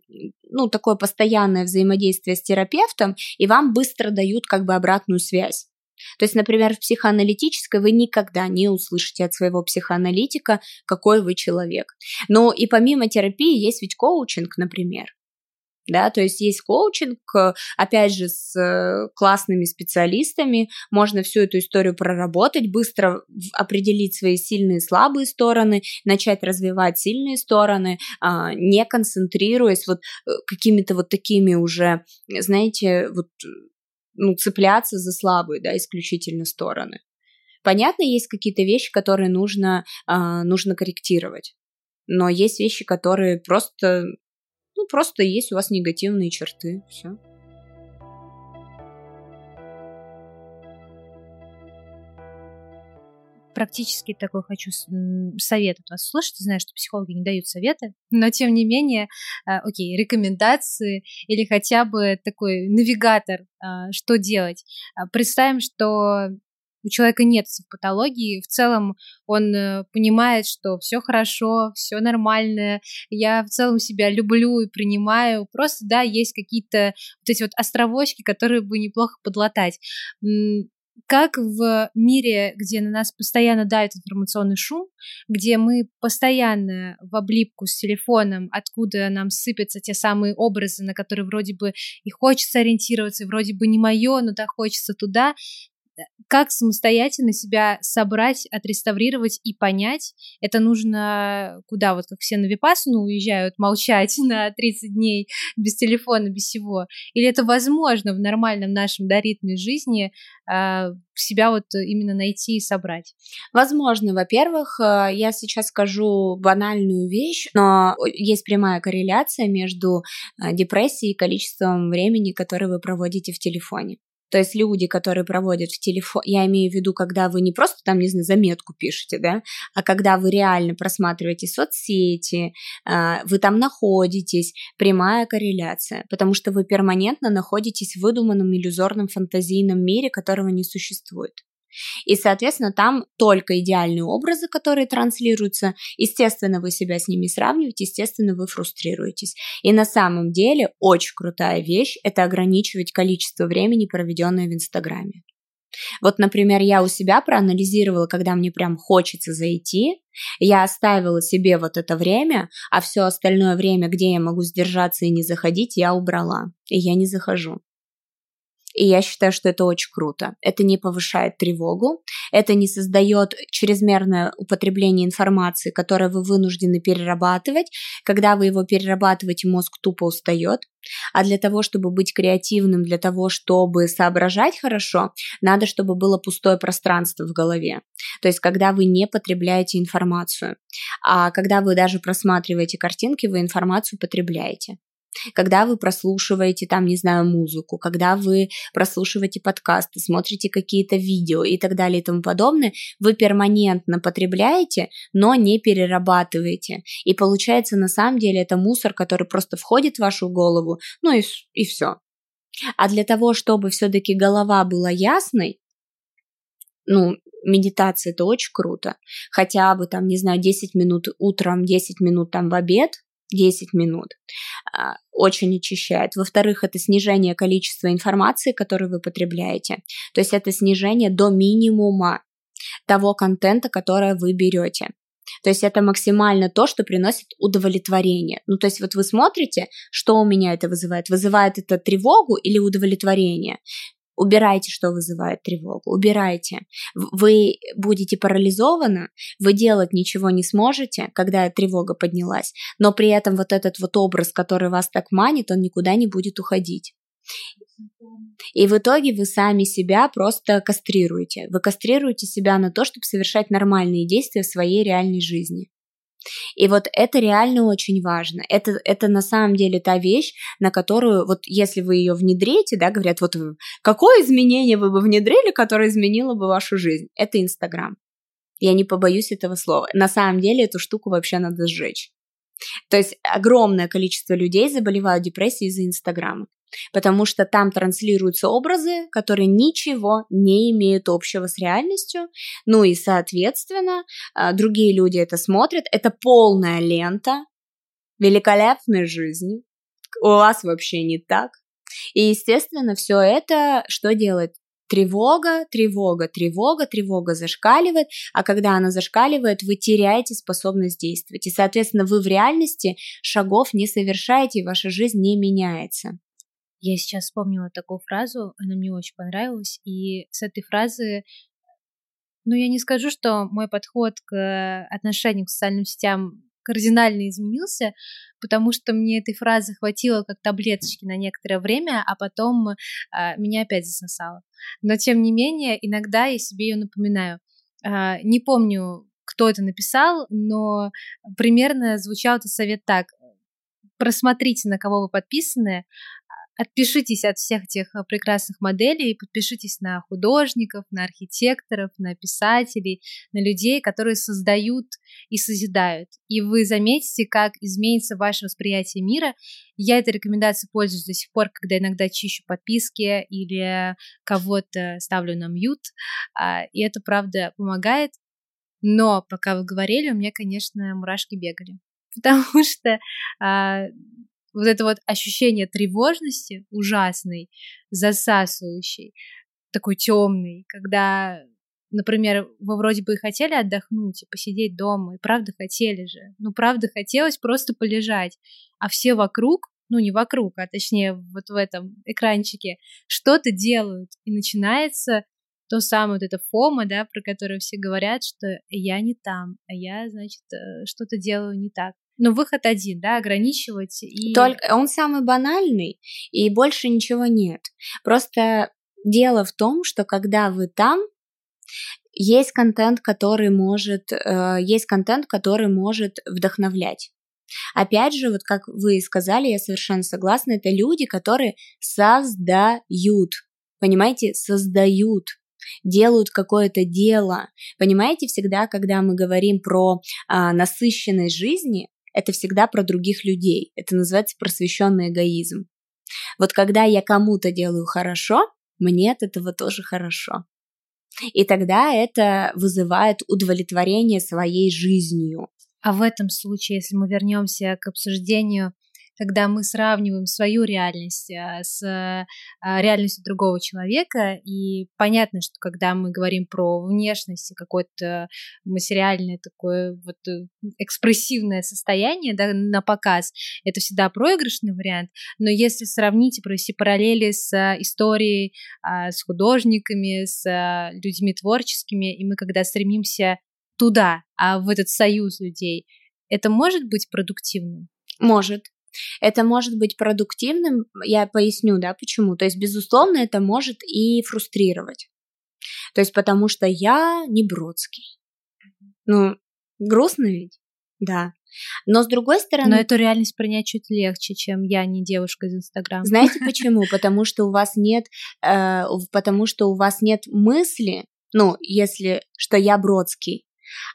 [SPEAKER 2] ну, такое постоянное взаимодействие с терапевтом, и вам быстро дают как бы обратную связь. То есть, например, в психоаналитической вы никогда не услышите от своего психоаналитика, какой вы человек. Но и помимо терапии есть ведь коучинг, например. Да, то есть есть коучинг, опять же, с э, классными специалистами, можно всю эту историю проработать, быстро определить свои сильные и слабые стороны, начать развивать сильные стороны, а, не концентрируясь вот э, какими-то вот такими уже, знаете, вот ну, цепляться за слабые, да, исключительно стороны. Понятно, есть какие-то вещи, которые нужно, э, нужно корректировать, но есть вещи, которые просто, ну, просто есть у вас негативные черты, все.
[SPEAKER 1] Практически такой хочу совет от вас услышать. Знаю, что психологи не дают советы, но тем не менее, а, окей, рекомендации или хотя бы такой навигатор, а, что делать. А, представим, что у человека нет патологии, в целом он э, понимает, что все хорошо, все нормально, я в целом себя люблю и принимаю, просто, да, есть какие-то вот эти вот островочки, которые бы неплохо подлатать как в мире, где на нас постоянно давит информационный шум, где мы постоянно в облипку с телефоном, откуда нам сыпятся те самые образы, на которые вроде бы и хочется ориентироваться, и вроде бы не мое, но так хочется туда, как самостоятельно себя собрать, отреставрировать и понять, это нужно куда, вот как все на Випасуну уезжают молчать на 30 дней без телефона, без всего, или это возможно в нормальном нашем да, ритме жизни э, себя вот именно найти и собрать?
[SPEAKER 2] Возможно, во-первых, э, я сейчас скажу банальную вещь, но есть прямая корреляция между э, депрессией и количеством времени, которое вы проводите в телефоне. То есть люди, которые проводят в телефон, я имею в виду, когда вы не просто там, не знаю, заметку пишете, да, а когда вы реально просматриваете соцсети, а, вы там находитесь, прямая корреляция, потому что вы перманентно находитесь в выдуманном иллюзорном фантазийном мире, которого не существует. И, соответственно, там только идеальные образы, которые транслируются. Естественно, вы себя с ними сравниваете, естественно, вы фрустрируетесь. И на самом деле очень крутая вещь – это ограничивать количество времени, проведенное в Инстаграме. Вот, например, я у себя проанализировала, когда мне прям хочется зайти, я оставила себе вот это время, а все остальное время, где я могу сдержаться и не заходить, я убрала. И я не захожу. И я считаю, что это очень круто. Это не повышает тревогу, это не создает чрезмерное употребление информации, которое вы вынуждены перерабатывать. Когда вы его перерабатываете, мозг тупо устает. А для того, чтобы быть креативным, для того, чтобы соображать хорошо, надо, чтобы было пустое пространство в голове. То есть, когда вы не потребляете информацию, а когда вы даже просматриваете картинки, вы информацию потребляете когда вы прослушиваете там, не знаю, музыку, когда вы прослушиваете подкасты, смотрите какие-то видео и так далее и тому подобное, вы перманентно потребляете, но не перерабатываете. И получается, на самом деле, это мусор, который просто входит в вашу голову, ну и, и все. А для того, чтобы все-таки голова была ясной, ну, медитация это очень круто. Хотя бы там, не знаю, 10 минут утром, 10 минут там в обед, 10 минут. А, очень очищает. Во-вторых, это снижение количества информации, которую вы потребляете. То есть это снижение до минимума того контента, который вы берете. То есть это максимально то, что приносит удовлетворение. Ну, то есть вот вы смотрите, что у меня это вызывает. Вызывает это тревогу или удовлетворение? Убирайте, что вызывает тревогу. Убирайте. Вы будете парализованы, вы делать ничего не сможете, когда тревога поднялась, но при этом вот этот вот образ, который вас так манит, он никуда не будет уходить. И в итоге вы сами себя просто кастрируете. Вы кастрируете себя на то, чтобы совершать нормальные действия в своей реальной жизни. И вот это реально очень важно. Это, это на самом деле та вещь, на которую, вот если вы ее внедрите, да, говорят, вот какое изменение вы бы внедрили, которое изменило бы вашу жизнь? Это Инстаграм. Я не побоюсь этого слова. На самом деле эту штуку вообще надо сжечь. То есть огромное количество людей заболевают депрессией из-за Инстаграма потому что там транслируются образы, которые ничего не имеют общего с реальностью, ну и, соответственно, а, другие люди это смотрят, это полная лента великолепной жизни, у вас вообще не так. И, естественно, все это что делает? Тревога, тревога, тревога, тревога зашкаливает, а когда она зашкаливает, вы теряете способность действовать. И, соответственно, вы в реальности шагов не совершаете, и ваша жизнь не меняется.
[SPEAKER 1] Я сейчас вспомнила такую фразу, она мне очень понравилась, и с этой фразы, ну, я не скажу, что мой подход к отношению к социальным сетям кардинально изменился, потому что мне этой фразы хватило как таблеточки на некоторое время, а потом а, меня опять засосало. Но тем не менее, иногда я себе ее напоминаю. А, не помню, кто это написал, но примерно звучал этот совет так. Просмотрите, на кого вы подписаны, Отпишитесь от всех тех э, прекрасных моделей, подпишитесь на художников, на архитекторов, на писателей, на людей, которые создают и созидают. И вы заметите, как изменится ваше восприятие мира. Я этой рекомендацией пользуюсь до сих пор, когда иногда чищу подписки или кого-то ставлю на мьют. А, и это, правда, помогает. Но пока вы говорили, у меня, конечно, мурашки бегали. Потому что а, вот это вот ощущение тревожности ужасной, засасывающей, такой темный, когда, например, вы вроде бы и хотели отдохнуть и посидеть дома, и правда хотели же, ну правда хотелось просто полежать, а все вокруг, ну не вокруг, а точнее вот в этом экранчике что-то делают, и начинается то самое вот это фома, да, про которое все говорят, что я не там, а я, значит, э, что-то делаю не так. Но выход один, да, ограничивать и...
[SPEAKER 2] Только он самый банальный, и больше ничего нет. Просто дело в том, что когда вы там, есть контент, который может, э, есть контент, который может вдохновлять. Опять же, вот как вы сказали, я совершенно согласна, это люди, которые создают. понимаете, создают делают какое-то дело. Понимаете, всегда, когда мы говорим про а, насыщенность жизни, это всегда про других людей. Это называется просвещенный эгоизм. Вот когда я кому-то делаю хорошо, мне от этого тоже хорошо. И тогда это вызывает удовлетворение своей жизнью.
[SPEAKER 1] А в этом случае, если мы вернемся к обсуждению когда мы сравниваем свою реальность а, с а, реальностью другого человека, и понятно, что когда мы говорим про внешность и какое-то материальное такое вот э, экспрессивное состояние да, на показ, это всегда проигрышный вариант, но если сравнить и провести параллели с историей, а, с художниками, с людьми творческими, и мы когда стремимся туда, а в этот союз людей, это может быть продуктивным?
[SPEAKER 2] Может. Это может быть продуктивным, я поясню, да, почему. То есть, безусловно, это может и фрустрировать. То есть, потому что я не Бродский. Ну, грустно ведь? Да. Но с другой стороны...
[SPEAKER 1] Но эту реальность принять чуть легче, чем я не девушка из Инстаграма.
[SPEAKER 2] Знаете почему? Потому что у вас нет, э, потому что у вас нет мысли, ну, если, что я Бродский.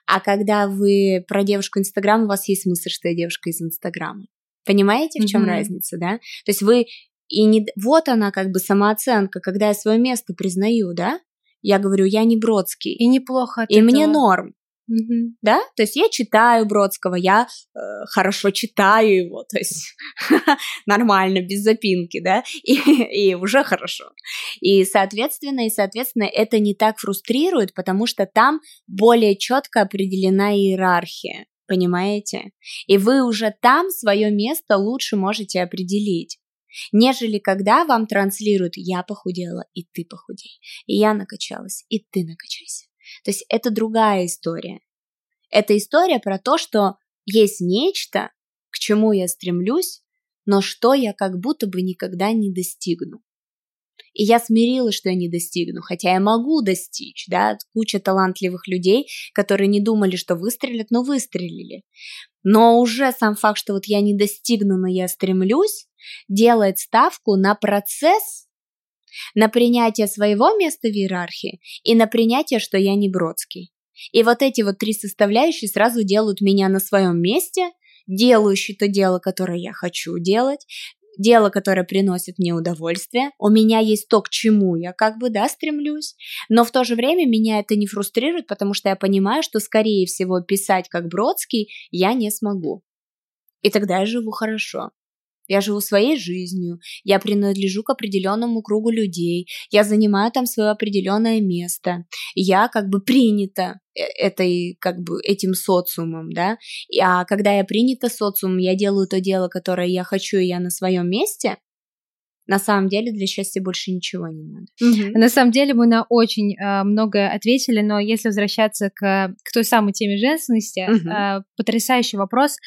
[SPEAKER 2] А когда вы про девушку Инстаграм, у вас есть мысль, что я девушка из Инстаграма. Понимаете, в чем mm-hmm. разница, да? То есть вы и не вот она как бы самооценка, когда я свое место признаю, да? Я говорю, я не Бродский.
[SPEAKER 1] И неплохо от
[SPEAKER 2] И этого. мне норм. Mm-hmm. Да, то есть я читаю Бродского, я э, хорошо читаю его, то есть нормально, без запинки, да, и, и уже хорошо. И соответственно, и соответственно, это не так фрустрирует, потому что там более четко определена иерархия понимаете? И вы уже там свое место лучше можете определить, нежели когда вам транслируют «я похудела, и ты похудей», и «я накачалась, и ты накачайся». То есть это другая история. Это история про то, что есть нечто, к чему я стремлюсь, но что я как будто бы никогда не достигну. И я смирилась, что я не достигну, хотя я могу достичь, да, куча талантливых людей, которые не думали, что выстрелят, но выстрелили. Но уже сам факт, что вот я не достигну, но я стремлюсь, делает ставку на процесс, на принятие своего места в иерархии и на принятие, что я не Бродский. И вот эти вот три составляющие сразу делают меня на своем месте, делающий то дело, которое я хочу делать, дело, которое приносит мне удовольствие, у меня есть то, к чему я как бы, да, стремлюсь, но в то же время меня это не фрустрирует, потому что я понимаю, что, скорее всего, писать как Бродский я не смогу. И тогда я живу хорошо. Я живу своей жизнью, я принадлежу к определенному кругу людей, я занимаю там свое определенное место, я как бы принята э, этой, как бы, этим социумом, да, а когда я принята социумом, я делаю то дело, которое я хочу, и я на своем месте, на самом деле для счастья больше ничего не надо.
[SPEAKER 1] Угу. На самом деле мы на очень э, многое ответили, но если возвращаться к, к той самой теме женственности, угу. э, потрясающий вопрос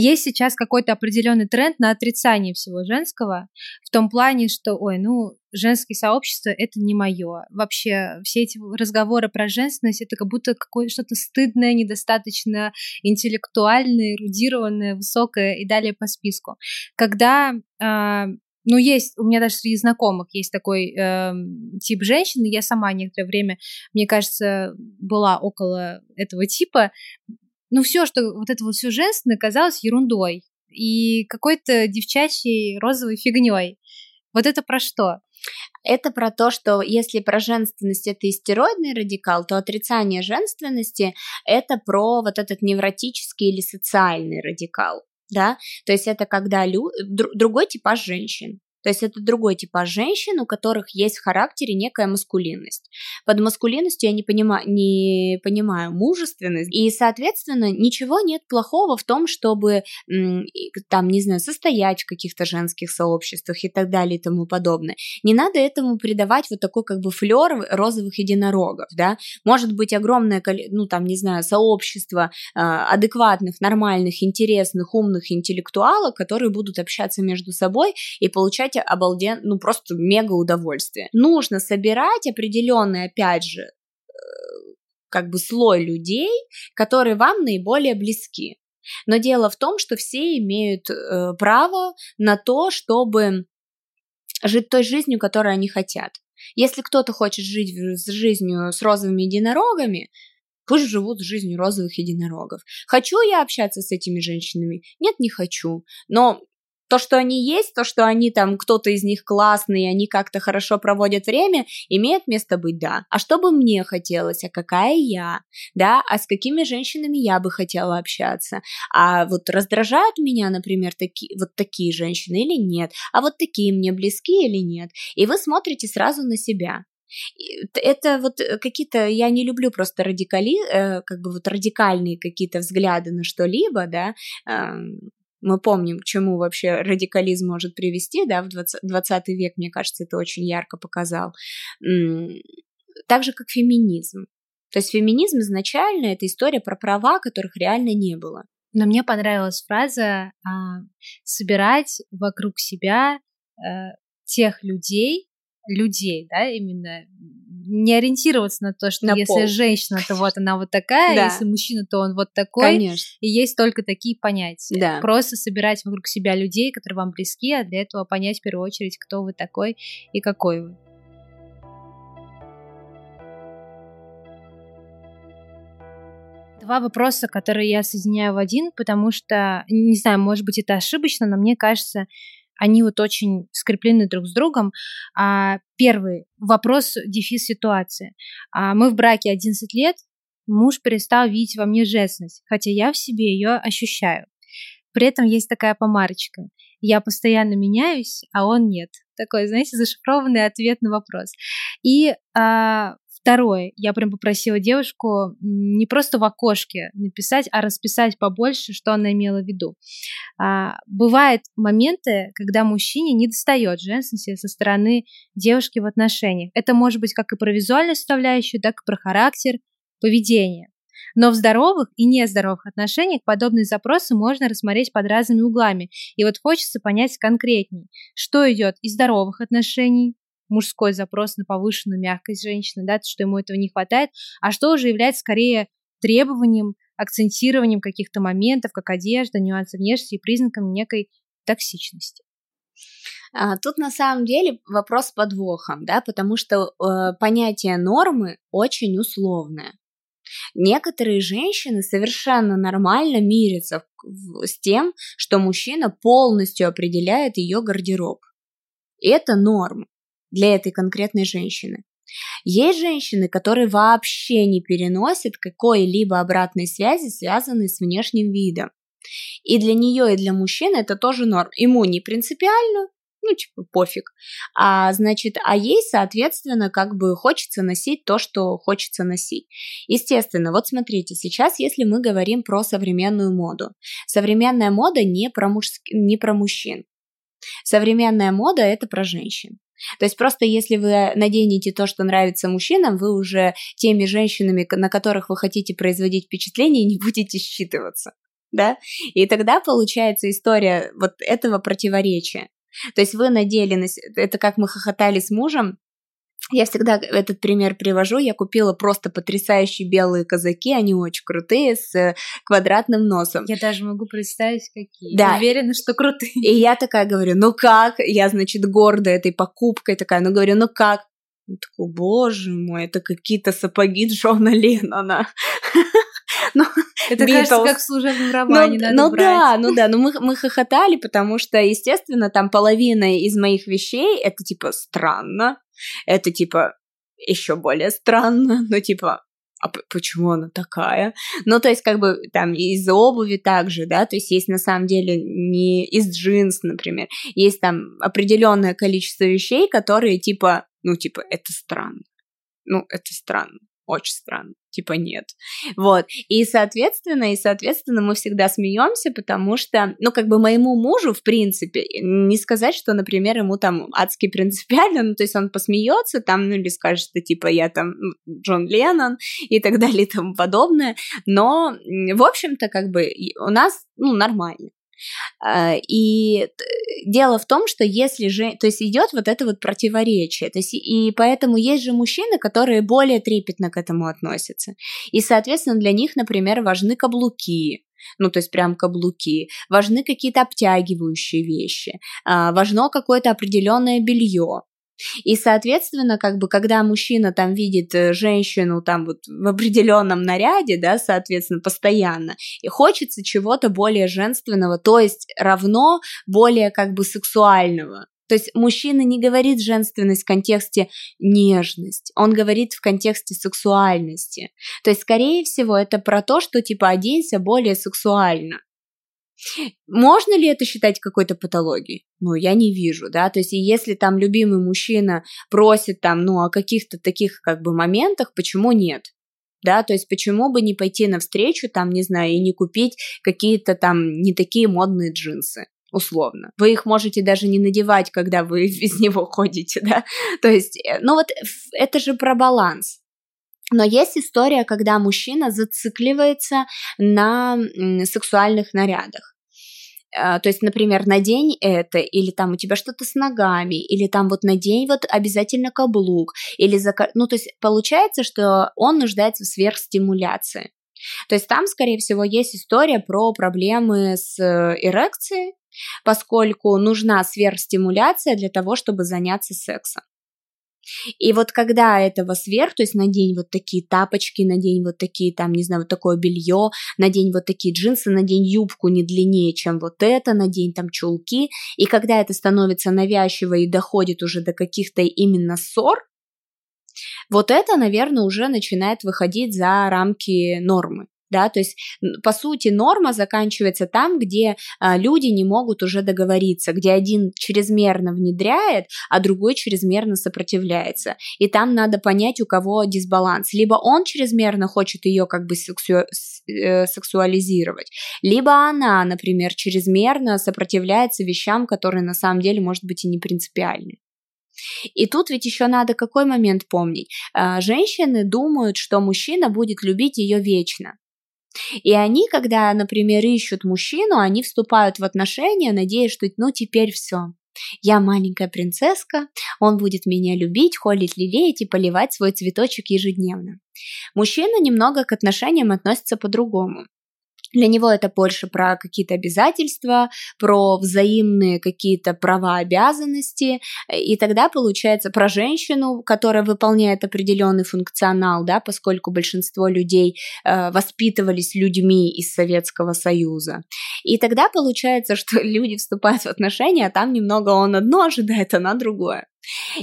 [SPEAKER 1] есть сейчас какой-то определенный тренд на отрицание всего женского, в том плане, что, ой, ну, женское сообщество это не мое. Вообще, все эти разговоры про женственность это как будто какое что-то стыдное, недостаточно интеллектуальное, эрудированное, высокое и далее по списку. Когда э, ну, есть, у меня даже среди знакомых есть такой э, тип женщины, я сама некоторое время, мне кажется, была около этого типа, ну, все, что вот это вот все женственное казалось ерундой и какой-то девчачьей розовой фигней. Вот это про что?
[SPEAKER 2] Это про то, что если про женственность это истероидный радикал, то отрицание женственности это про вот этот невротический или социальный радикал. Да, то есть это когда лю... другой типаж женщин. То есть это другой типаж женщин, у которых есть в характере некая маскулинность. Под маскулинностью я не, понима, не понимаю мужественность. И, соответственно, ничего нет плохого в том, чтобы, там, не знаю, состоять в каких-то женских сообществах и так далее и тому подобное. Не надо этому придавать вот такой как бы флер розовых единорогов, да. Может быть огромное, ну, там, не знаю, сообщество э, адекватных, нормальных, интересных, умных интеллектуалов, которые будут общаться между собой и получать получаете обалден, ну просто мега удовольствие. Нужно собирать определенный, опять же, э, как бы слой людей, которые вам наиболее близки. Но дело в том, что все имеют э, право на то, чтобы жить той жизнью, которой они хотят. Если кто-то хочет жить с жизнью с розовыми единорогами, пусть живут жизнью розовых единорогов. Хочу я общаться с этими женщинами? Нет, не хочу. Но то, что они есть, то, что они там, кто-то из них классный, они как-то хорошо проводят время, имеет место быть, да. А что бы мне хотелось, а какая я, да, а с какими женщинами я бы хотела общаться, а вот раздражают меня, например, такие, вот такие женщины или нет, а вот такие мне близки или нет, и вы смотрите сразу на себя, это вот какие-то, я не люблю просто радикали, э, как бы вот радикальные какие-то взгляды на что-либо, да, мы помним, к чему вообще радикализм может привести, да, в 20, 20 век, мне кажется, это очень ярко показал. Так же, как феминизм. То есть феминизм изначально это история про права, которых реально не было.
[SPEAKER 1] Но мне понравилась фраза а, собирать вокруг себя а, тех людей, людей, да, именно не ориентироваться на то, что на если пол. женщина, то вот она вот такая, да. если мужчина, то он вот такой. Конечно. И есть только такие понятия. Да. Просто собирать вокруг себя людей, которые вам близки, а для этого понять в первую очередь, кто вы такой и какой вы. Два вопроса, которые я соединяю в один, потому что, не знаю, может быть, это ошибочно, но мне кажется, они вот очень скреплены друг с другом. А, первый вопрос, дефис ситуации. А, мы в браке 11 лет, муж перестал видеть во мне женственность, хотя я в себе ее ощущаю. При этом есть такая помарочка. Я постоянно меняюсь, а он нет. Такой, знаете, зашифрованный ответ на вопрос. И а, Второе, я прям попросила девушку не просто в окошке написать, а расписать побольше, что она имела в виду. А, бывают моменты, когда мужчине не достает женственности со стороны девушки в отношениях. Это может быть как и про визуальную составляющую, так и про характер, поведение. Но в здоровых и нездоровых отношениях подобные запросы можно рассмотреть под разными углами. И вот хочется понять конкретней, что идет из здоровых отношений, мужской запрос на повышенную мягкость женщины, да, что ему этого не хватает, а что уже является скорее требованием, акцентированием каких-то моментов, как одежда, нюансы внешности и признаком некой токсичности.
[SPEAKER 2] А, тут на самом деле вопрос с подвохом, да, потому что э, понятие нормы очень условное. Некоторые женщины совершенно нормально мирятся с тем, что мужчина полностью определяет ее гардероб. Это норма для этой конкретной женщины. Есть женщины, которые вообще не переносят какой-либо обратной связи, связанной с внешним видом. И для нее, и для мужчины это тоже норм. Ему не принципиально, ну, типа, пофиг. А, значит, а ей, соответственно, как бы хочется носить то, что хочется носить. Естественно, вот смотрите, сейчас, если мы говорим про современную моду, современная мода не про, мужск... не про мужчин. Современная мода – это про женщин. То есть просто если вы наденете то, что нравится мужчинам, вы уже теми женщинами, на которых вы хотите производить впечатление, не будете считываться. Да? И тогда получается история вот этого противоречия. То есть вы надели, на... это как мы хохотали с мужем, я всегда этот пример привожу. Я купила просто потрясающие белые казаки, они очень крутые, с э, квадратным носом.
[SPEAKER 1] Я даже могу представить, какие. Да. Уверена, что крутые.
[SPEAKER 2] И я такая говорю, ну как? Я, значит, горда этой покупкой такая, ну говорю, ну как? Он такой, боже мой, это какие-то сапоги Джона Леннона.
[SPEAKER 1] Ну, это Beatles. кажется, как в служебном ну романе ну, надо
[SPEAKER 2] ну
[SPEAKER 1] брать.
[SPEAKER 2] да, ну да, но мы, мы хохотали, потому что, естественно, там половина из моих вещей это типа странно, это типа еще более странно, ну типа а почему она такая? Ну, то есть, как бы там из обуви также, да, то есть есть на самом деле не из джинс, например, есть там определенное количество вещей, которые типа, ну, типа, это странно. Ну, это странно очень странно, типа нет. Вот, и соответственно, и соответственно мы всегда смеемся, потому что, ну, как бы моему мужу, в принципе, не сказать, что, например, ему там адски принципиально, ну, то есть он посмеется там, ну, или скажет, что, типа, я там Джон Леннон и так далее и тому подобное, но, в общем-то, как бы у нас, ну, нормально. А, и дело в том, что если же, то есть идет вот это вот противоречие, то есть и поэтому есть же мужчины, которые более трепетно к этому относятся, и соответственно для них, например, важны каблуки, ну, то есть прям каблуки, важны какие-то обтягивающие вещи, а, важно какое-то определенное белье, и, соответственно, как бы, когда мужчина там видит э, женщину там вот в определенном наряде, да, соответственно, постоянно, и хочется чего-то более женственного, то есть равно более как бы сексуального. То есть мужчина не говорит женственность в контексте нежность, он говорит в контексте сексуальности. То есть, скорее всего, это про то, что типа оденься более сексуально. Можно ли это считать какой-то патологией? Ну, я не вижу, да, то есть если там любимый мужчина просит там, ну, о каких-то таких как бы моментах, почему нет? да, то есть почему бы не пойти навстречу, там, не знаю, и не купить какие-то там не такие модные джинсы, условно. Вы их можете даже не надевать, когда вы из него ходите, да, то есть, э, ну вот это же про баланс, но есть история, когда мужчина зацикливается на сексуальных нарядах. А, то есть, например, надень это, или там у тебя что-то с ногами, или там вот надень вот обязательно каблук, или за... Ну, то есть получается, что он нуждается в сверхстимуляции. То есть там, скорее всего, есть история про проблемы с э, эрекцией, поскольку нужна сверхстимуляция для того, чтобы заняться сексом. И вот когда этого сверх, то есть надень вот такие тапочки, надень вот такие там, не знаю, вот такое белье, надень вот такие джинсы, надень юбку не длиннее, чем вот это, надень там чулки, и когда это становится навязчиво и доходит уже до каких-то именно ссор, вот это, наверное, уже начинает выходить за рамки нормы да, то есть, по сути, норма заканчивается там, где а, люди не могут уже договориться, где один чрезмерно внедряет, а другой чрезмерно сопротивляется. И там надо понять, у кого дисбаланс. Либо он чрезмерно хочет ее как бы сексу... э, сексуализировать, либо она, например, чрезмерно сопротивляется вещам, которые на самом деле, может быть, и не принципиальны. И тут ведь еще надо какой момент помнить. А, женщины думают, что мужчина будет любить ее вечно. И они, когда, например, ищут мужчину, они вступают в отношения, надеясь, что ну теперь все. Я маленькая принцесска, он будет меня любить, холить, лелеять и поливать свой цветочек ежедневно. Мужчина немного к отношениям относится по-другому. Для него это больше про какие-то обязательства, про взаимные какие-то права, обязанности, и тогда получается про женщину, которая выполняет определенный функционал, да, поскольку большинство людей э, воспитывались людьми из Советского Союза. И тогда получается, что люди вступают в отношения, а там немного он одно ожидает, она другое.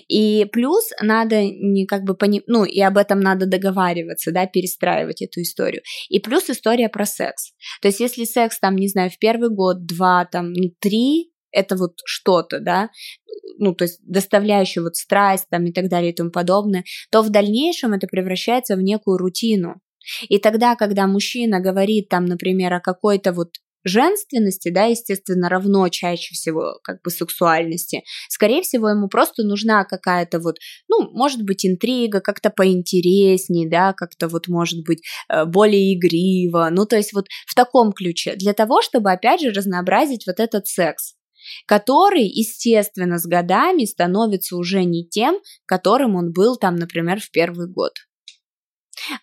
[SPEAKER 2] И плюс надо не как бы пони... ну и об этом надо договариваться, да, перестраивать эту историю. И плюс история про секс. То есть если секс там, не знаю, в первый год, два, там, ну, три, это вот что-то, да, ну, то есть доставляющее вот страсть там и так далее и тому подобное, то в дальнейшем это превращается в некую рутину. И тогда, когда мужчина говорит там, например, о какой-то вот женственности, да, естественно, равно чаще всего как бы сексуальности. Скорее всего, ему просто нужна какая-то вот, ну, может быть, интрига, как-то поинтереснее, да, как-то вот, может быть, э, более игриво, ну, то есть вот в таком ключе, для того, чтобы, опять же, разнообразить вот этот секс который, естественно, с годами становится уже не тем, которым он был там, например, в первый год.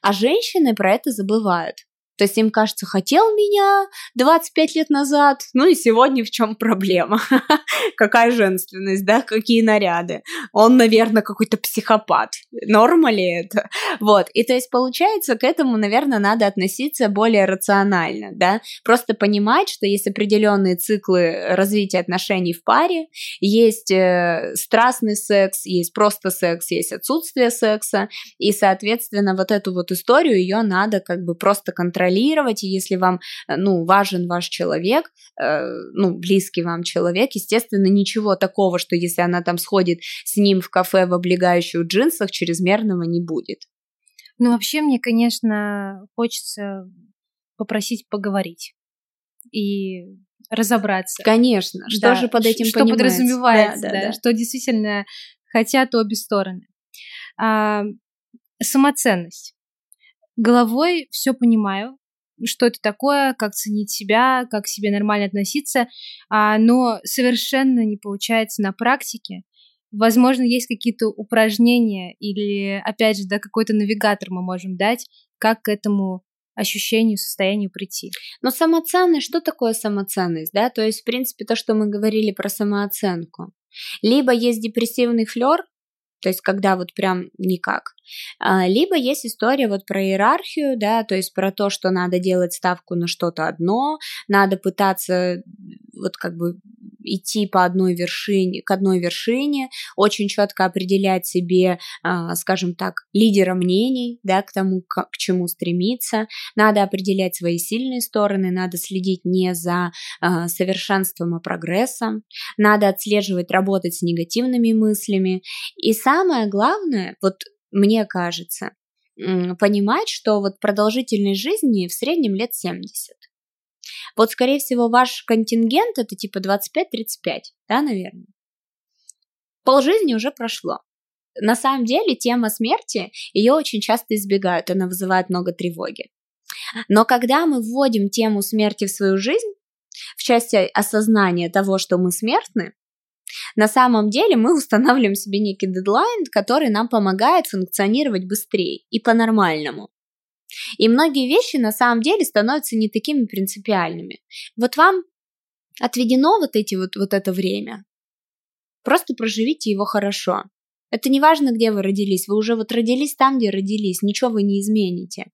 [SPEAKER 2] А женщины про это забывают. То есть им кажется, хотел меня 25 лет назад, ну и сегодня в чем проблема? Какая женственность, да, какие наряды? Он, наверное, какой-то психопат. Норма ли это? Вот, и то есть получается, к этому, наверное, надо относиться более рационально, да, просто понимать, что есть определенные циклы развития отношений в паре, есть э, страстный секс, есть просто секс, есть отсутствие секса, и, соответственно, вот эту вот историю, ее надо как бы просто контролировать контролировать, и если вам, э, ну, важен ваш человек, э, ну, близкий вам человек, естественно, ничего такого, что если она там сходит с ним в кафе в облегающих джинсах, чрезмерного не будет.
[SPEAKER 1] Ну, вообще, мне, конечно, хочется попросить поговорить и разобраться.
[SPEAKER 2] Конечно, что да, же под этим
[SPEAKER 1] что подразумевается, да, да, да, да. что действительно хотят обе стороны. А, самоценность головой все понимаю, что это такое, как ценить себя, как к себе нормально относиться, а, но совершенно не получается на практике. Возможно, есть какие-то упражнения или, опять же, да, какой-то навигатор мы можем дать, как к этому ощущению, состоянию прийти.
[SPEAKER 2] Но самоценность, что такое самоценность, да? То есть, в принципе, то, что мы говорили про самооценку. Либо есть депрессивный флер, то есть когда вот прям никак. А, либо есть история вот про иерархию, да, то есть про то, что надо делать ставку на что-то одно, надо пытаться вот как бы идти по одной вершине, к одной вершине, очень четко определять себе, а, скажем так, лидера мнений, да, к тому, к, чему стремиться. Надо определять свои сильные стороны, надо следить не за а, совершенством, а прогрессом. Надо отслеживать, работать с негативными мыслями. И самое главное, вот мне кажется, понимать, что вот продолжительность жизни в среднем лет 70. Вот, скорее всего, ваш контингент это типа 25-35, да, наверное. Пол жизни уже прошло. На самом деле тема смерти, ее очень часто избегают, она вызывает много тревоги. Но когда мы вводим тему смерти в свою жизнь, в части осознания того, что мы смертны, на самом деле мы устанавливаем себе некий дедлайн, который нам помогает функционировать быстрее и по-нормальному. И многие вещи на самом деле становятся не такими принципиальными. Вот вам отведено вот, эти вот, вот это время. Просто проживите его хорошо. Это не важно, где вы родились. Вы уже вот родились там, где родились. Ничего вы не измените.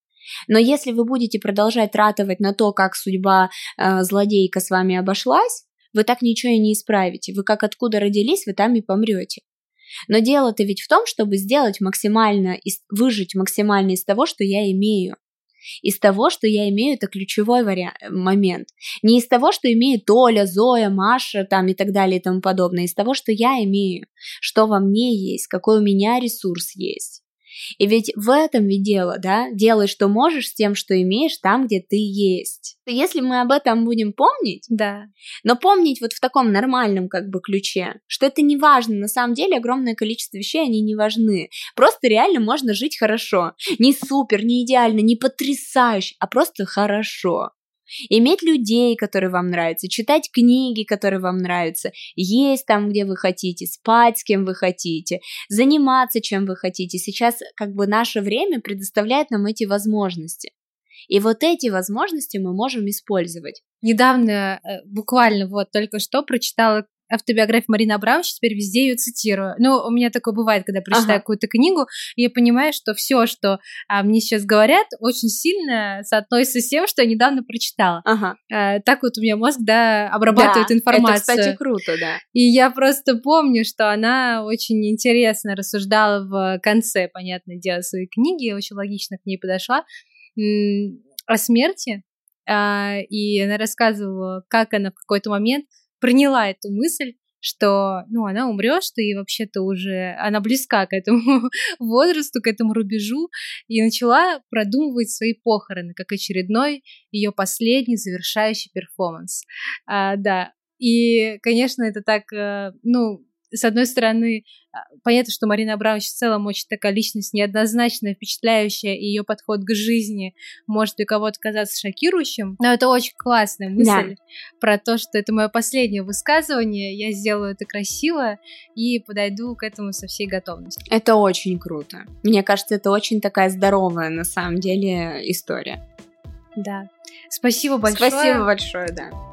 [SPEAKER 2] Но если вы будете продолжать ратовать на то, как судьба э, злодейка с вами обошлась, вы так ничего и не исправите. Вы как откуда родились, вы там и помрете. Но дело-то ведь в том, чтобы сделать максимально, выжить максимально из того, что я имею. Из того, что я имею, это ключевой вариант, момент. Не из того, что имеет Толя, Зоя, Маша там и так далее и тому подобное. Из того, что я имею, что во мне есть, какой у меня ресурс есть. И ведь в этом ведь дело, да? Делай, что можешь с тем, что имеешь там, где ты есть. Если мы об этом будем помнить,
[SPEAKER 1] да.
[SPEAKER 2] но помнить вот в таком нормальном как бы ключе, что это не важно, на самом деле огромное количество вещей, они не важны. Просто реально можно жить хорошо. Не супер, не идеально, не потрясающе, а просто хорошо иметь людей, которые вам нравятся, читать книги, которые вам нравятся, есть там, где вы хотите, спать с кем вы хотите, заниматься чем вы хотите. Сейчас как бы наше время предоставляет нам эти возможности. И вот эти возможности мы можем использовать.
[SPEAKER 1] Недавно, э, буквально вот только что прочитала автобиографию Марины Абрамович, теперь везде ее цитирую. Ну, у меня такое бывает, когда прочитаю ага. какую-то книгу, и я понимаю, что все, что а, мне сейчас говорят, очень сильно соотносится с тем, что я недавно прочитала.
[SPEAKER 2] Ага.
[SPEAKER 1] А, так вот у меня мозг, да, обрабатывает да, информацию.
[SPEAKER 2] Это, кстати, круто, да.
[SPEAKER 1] И я просто помню, что она очень интересно рассуждала в конце, понятное дело, своей книги, я очень логично к ней подошла, о смерти, а, и она рассказывала, как она в какой-то момент приняла эту мысль, что, ну, она умрет, что и вообще-то уже она близка к этому возрасту, к этому рубежу, и начала продумывать свои похороны как очередной ее последний завершающий перформанс. А, да, и, конечно, это так, э, ну, с одной стороны, понятно, что Марина Абрамович в целом очень такая личность неоднозначная, впечатляющая, и ее подход к жизни может для кого-то казаться шокирующим, но это очень классная мысль да. про то, что это мое последнее высказывание, я сделаю это красиво и подойду к этому со всей готовностью.
[SPEAKER 2] Это очень круто. Мне кажется, это очень такая здоровая на самом деле история.
[SPEAKER 1] Да. Спасибо большое.
[SPEAKER 2] Спасибо большое, да.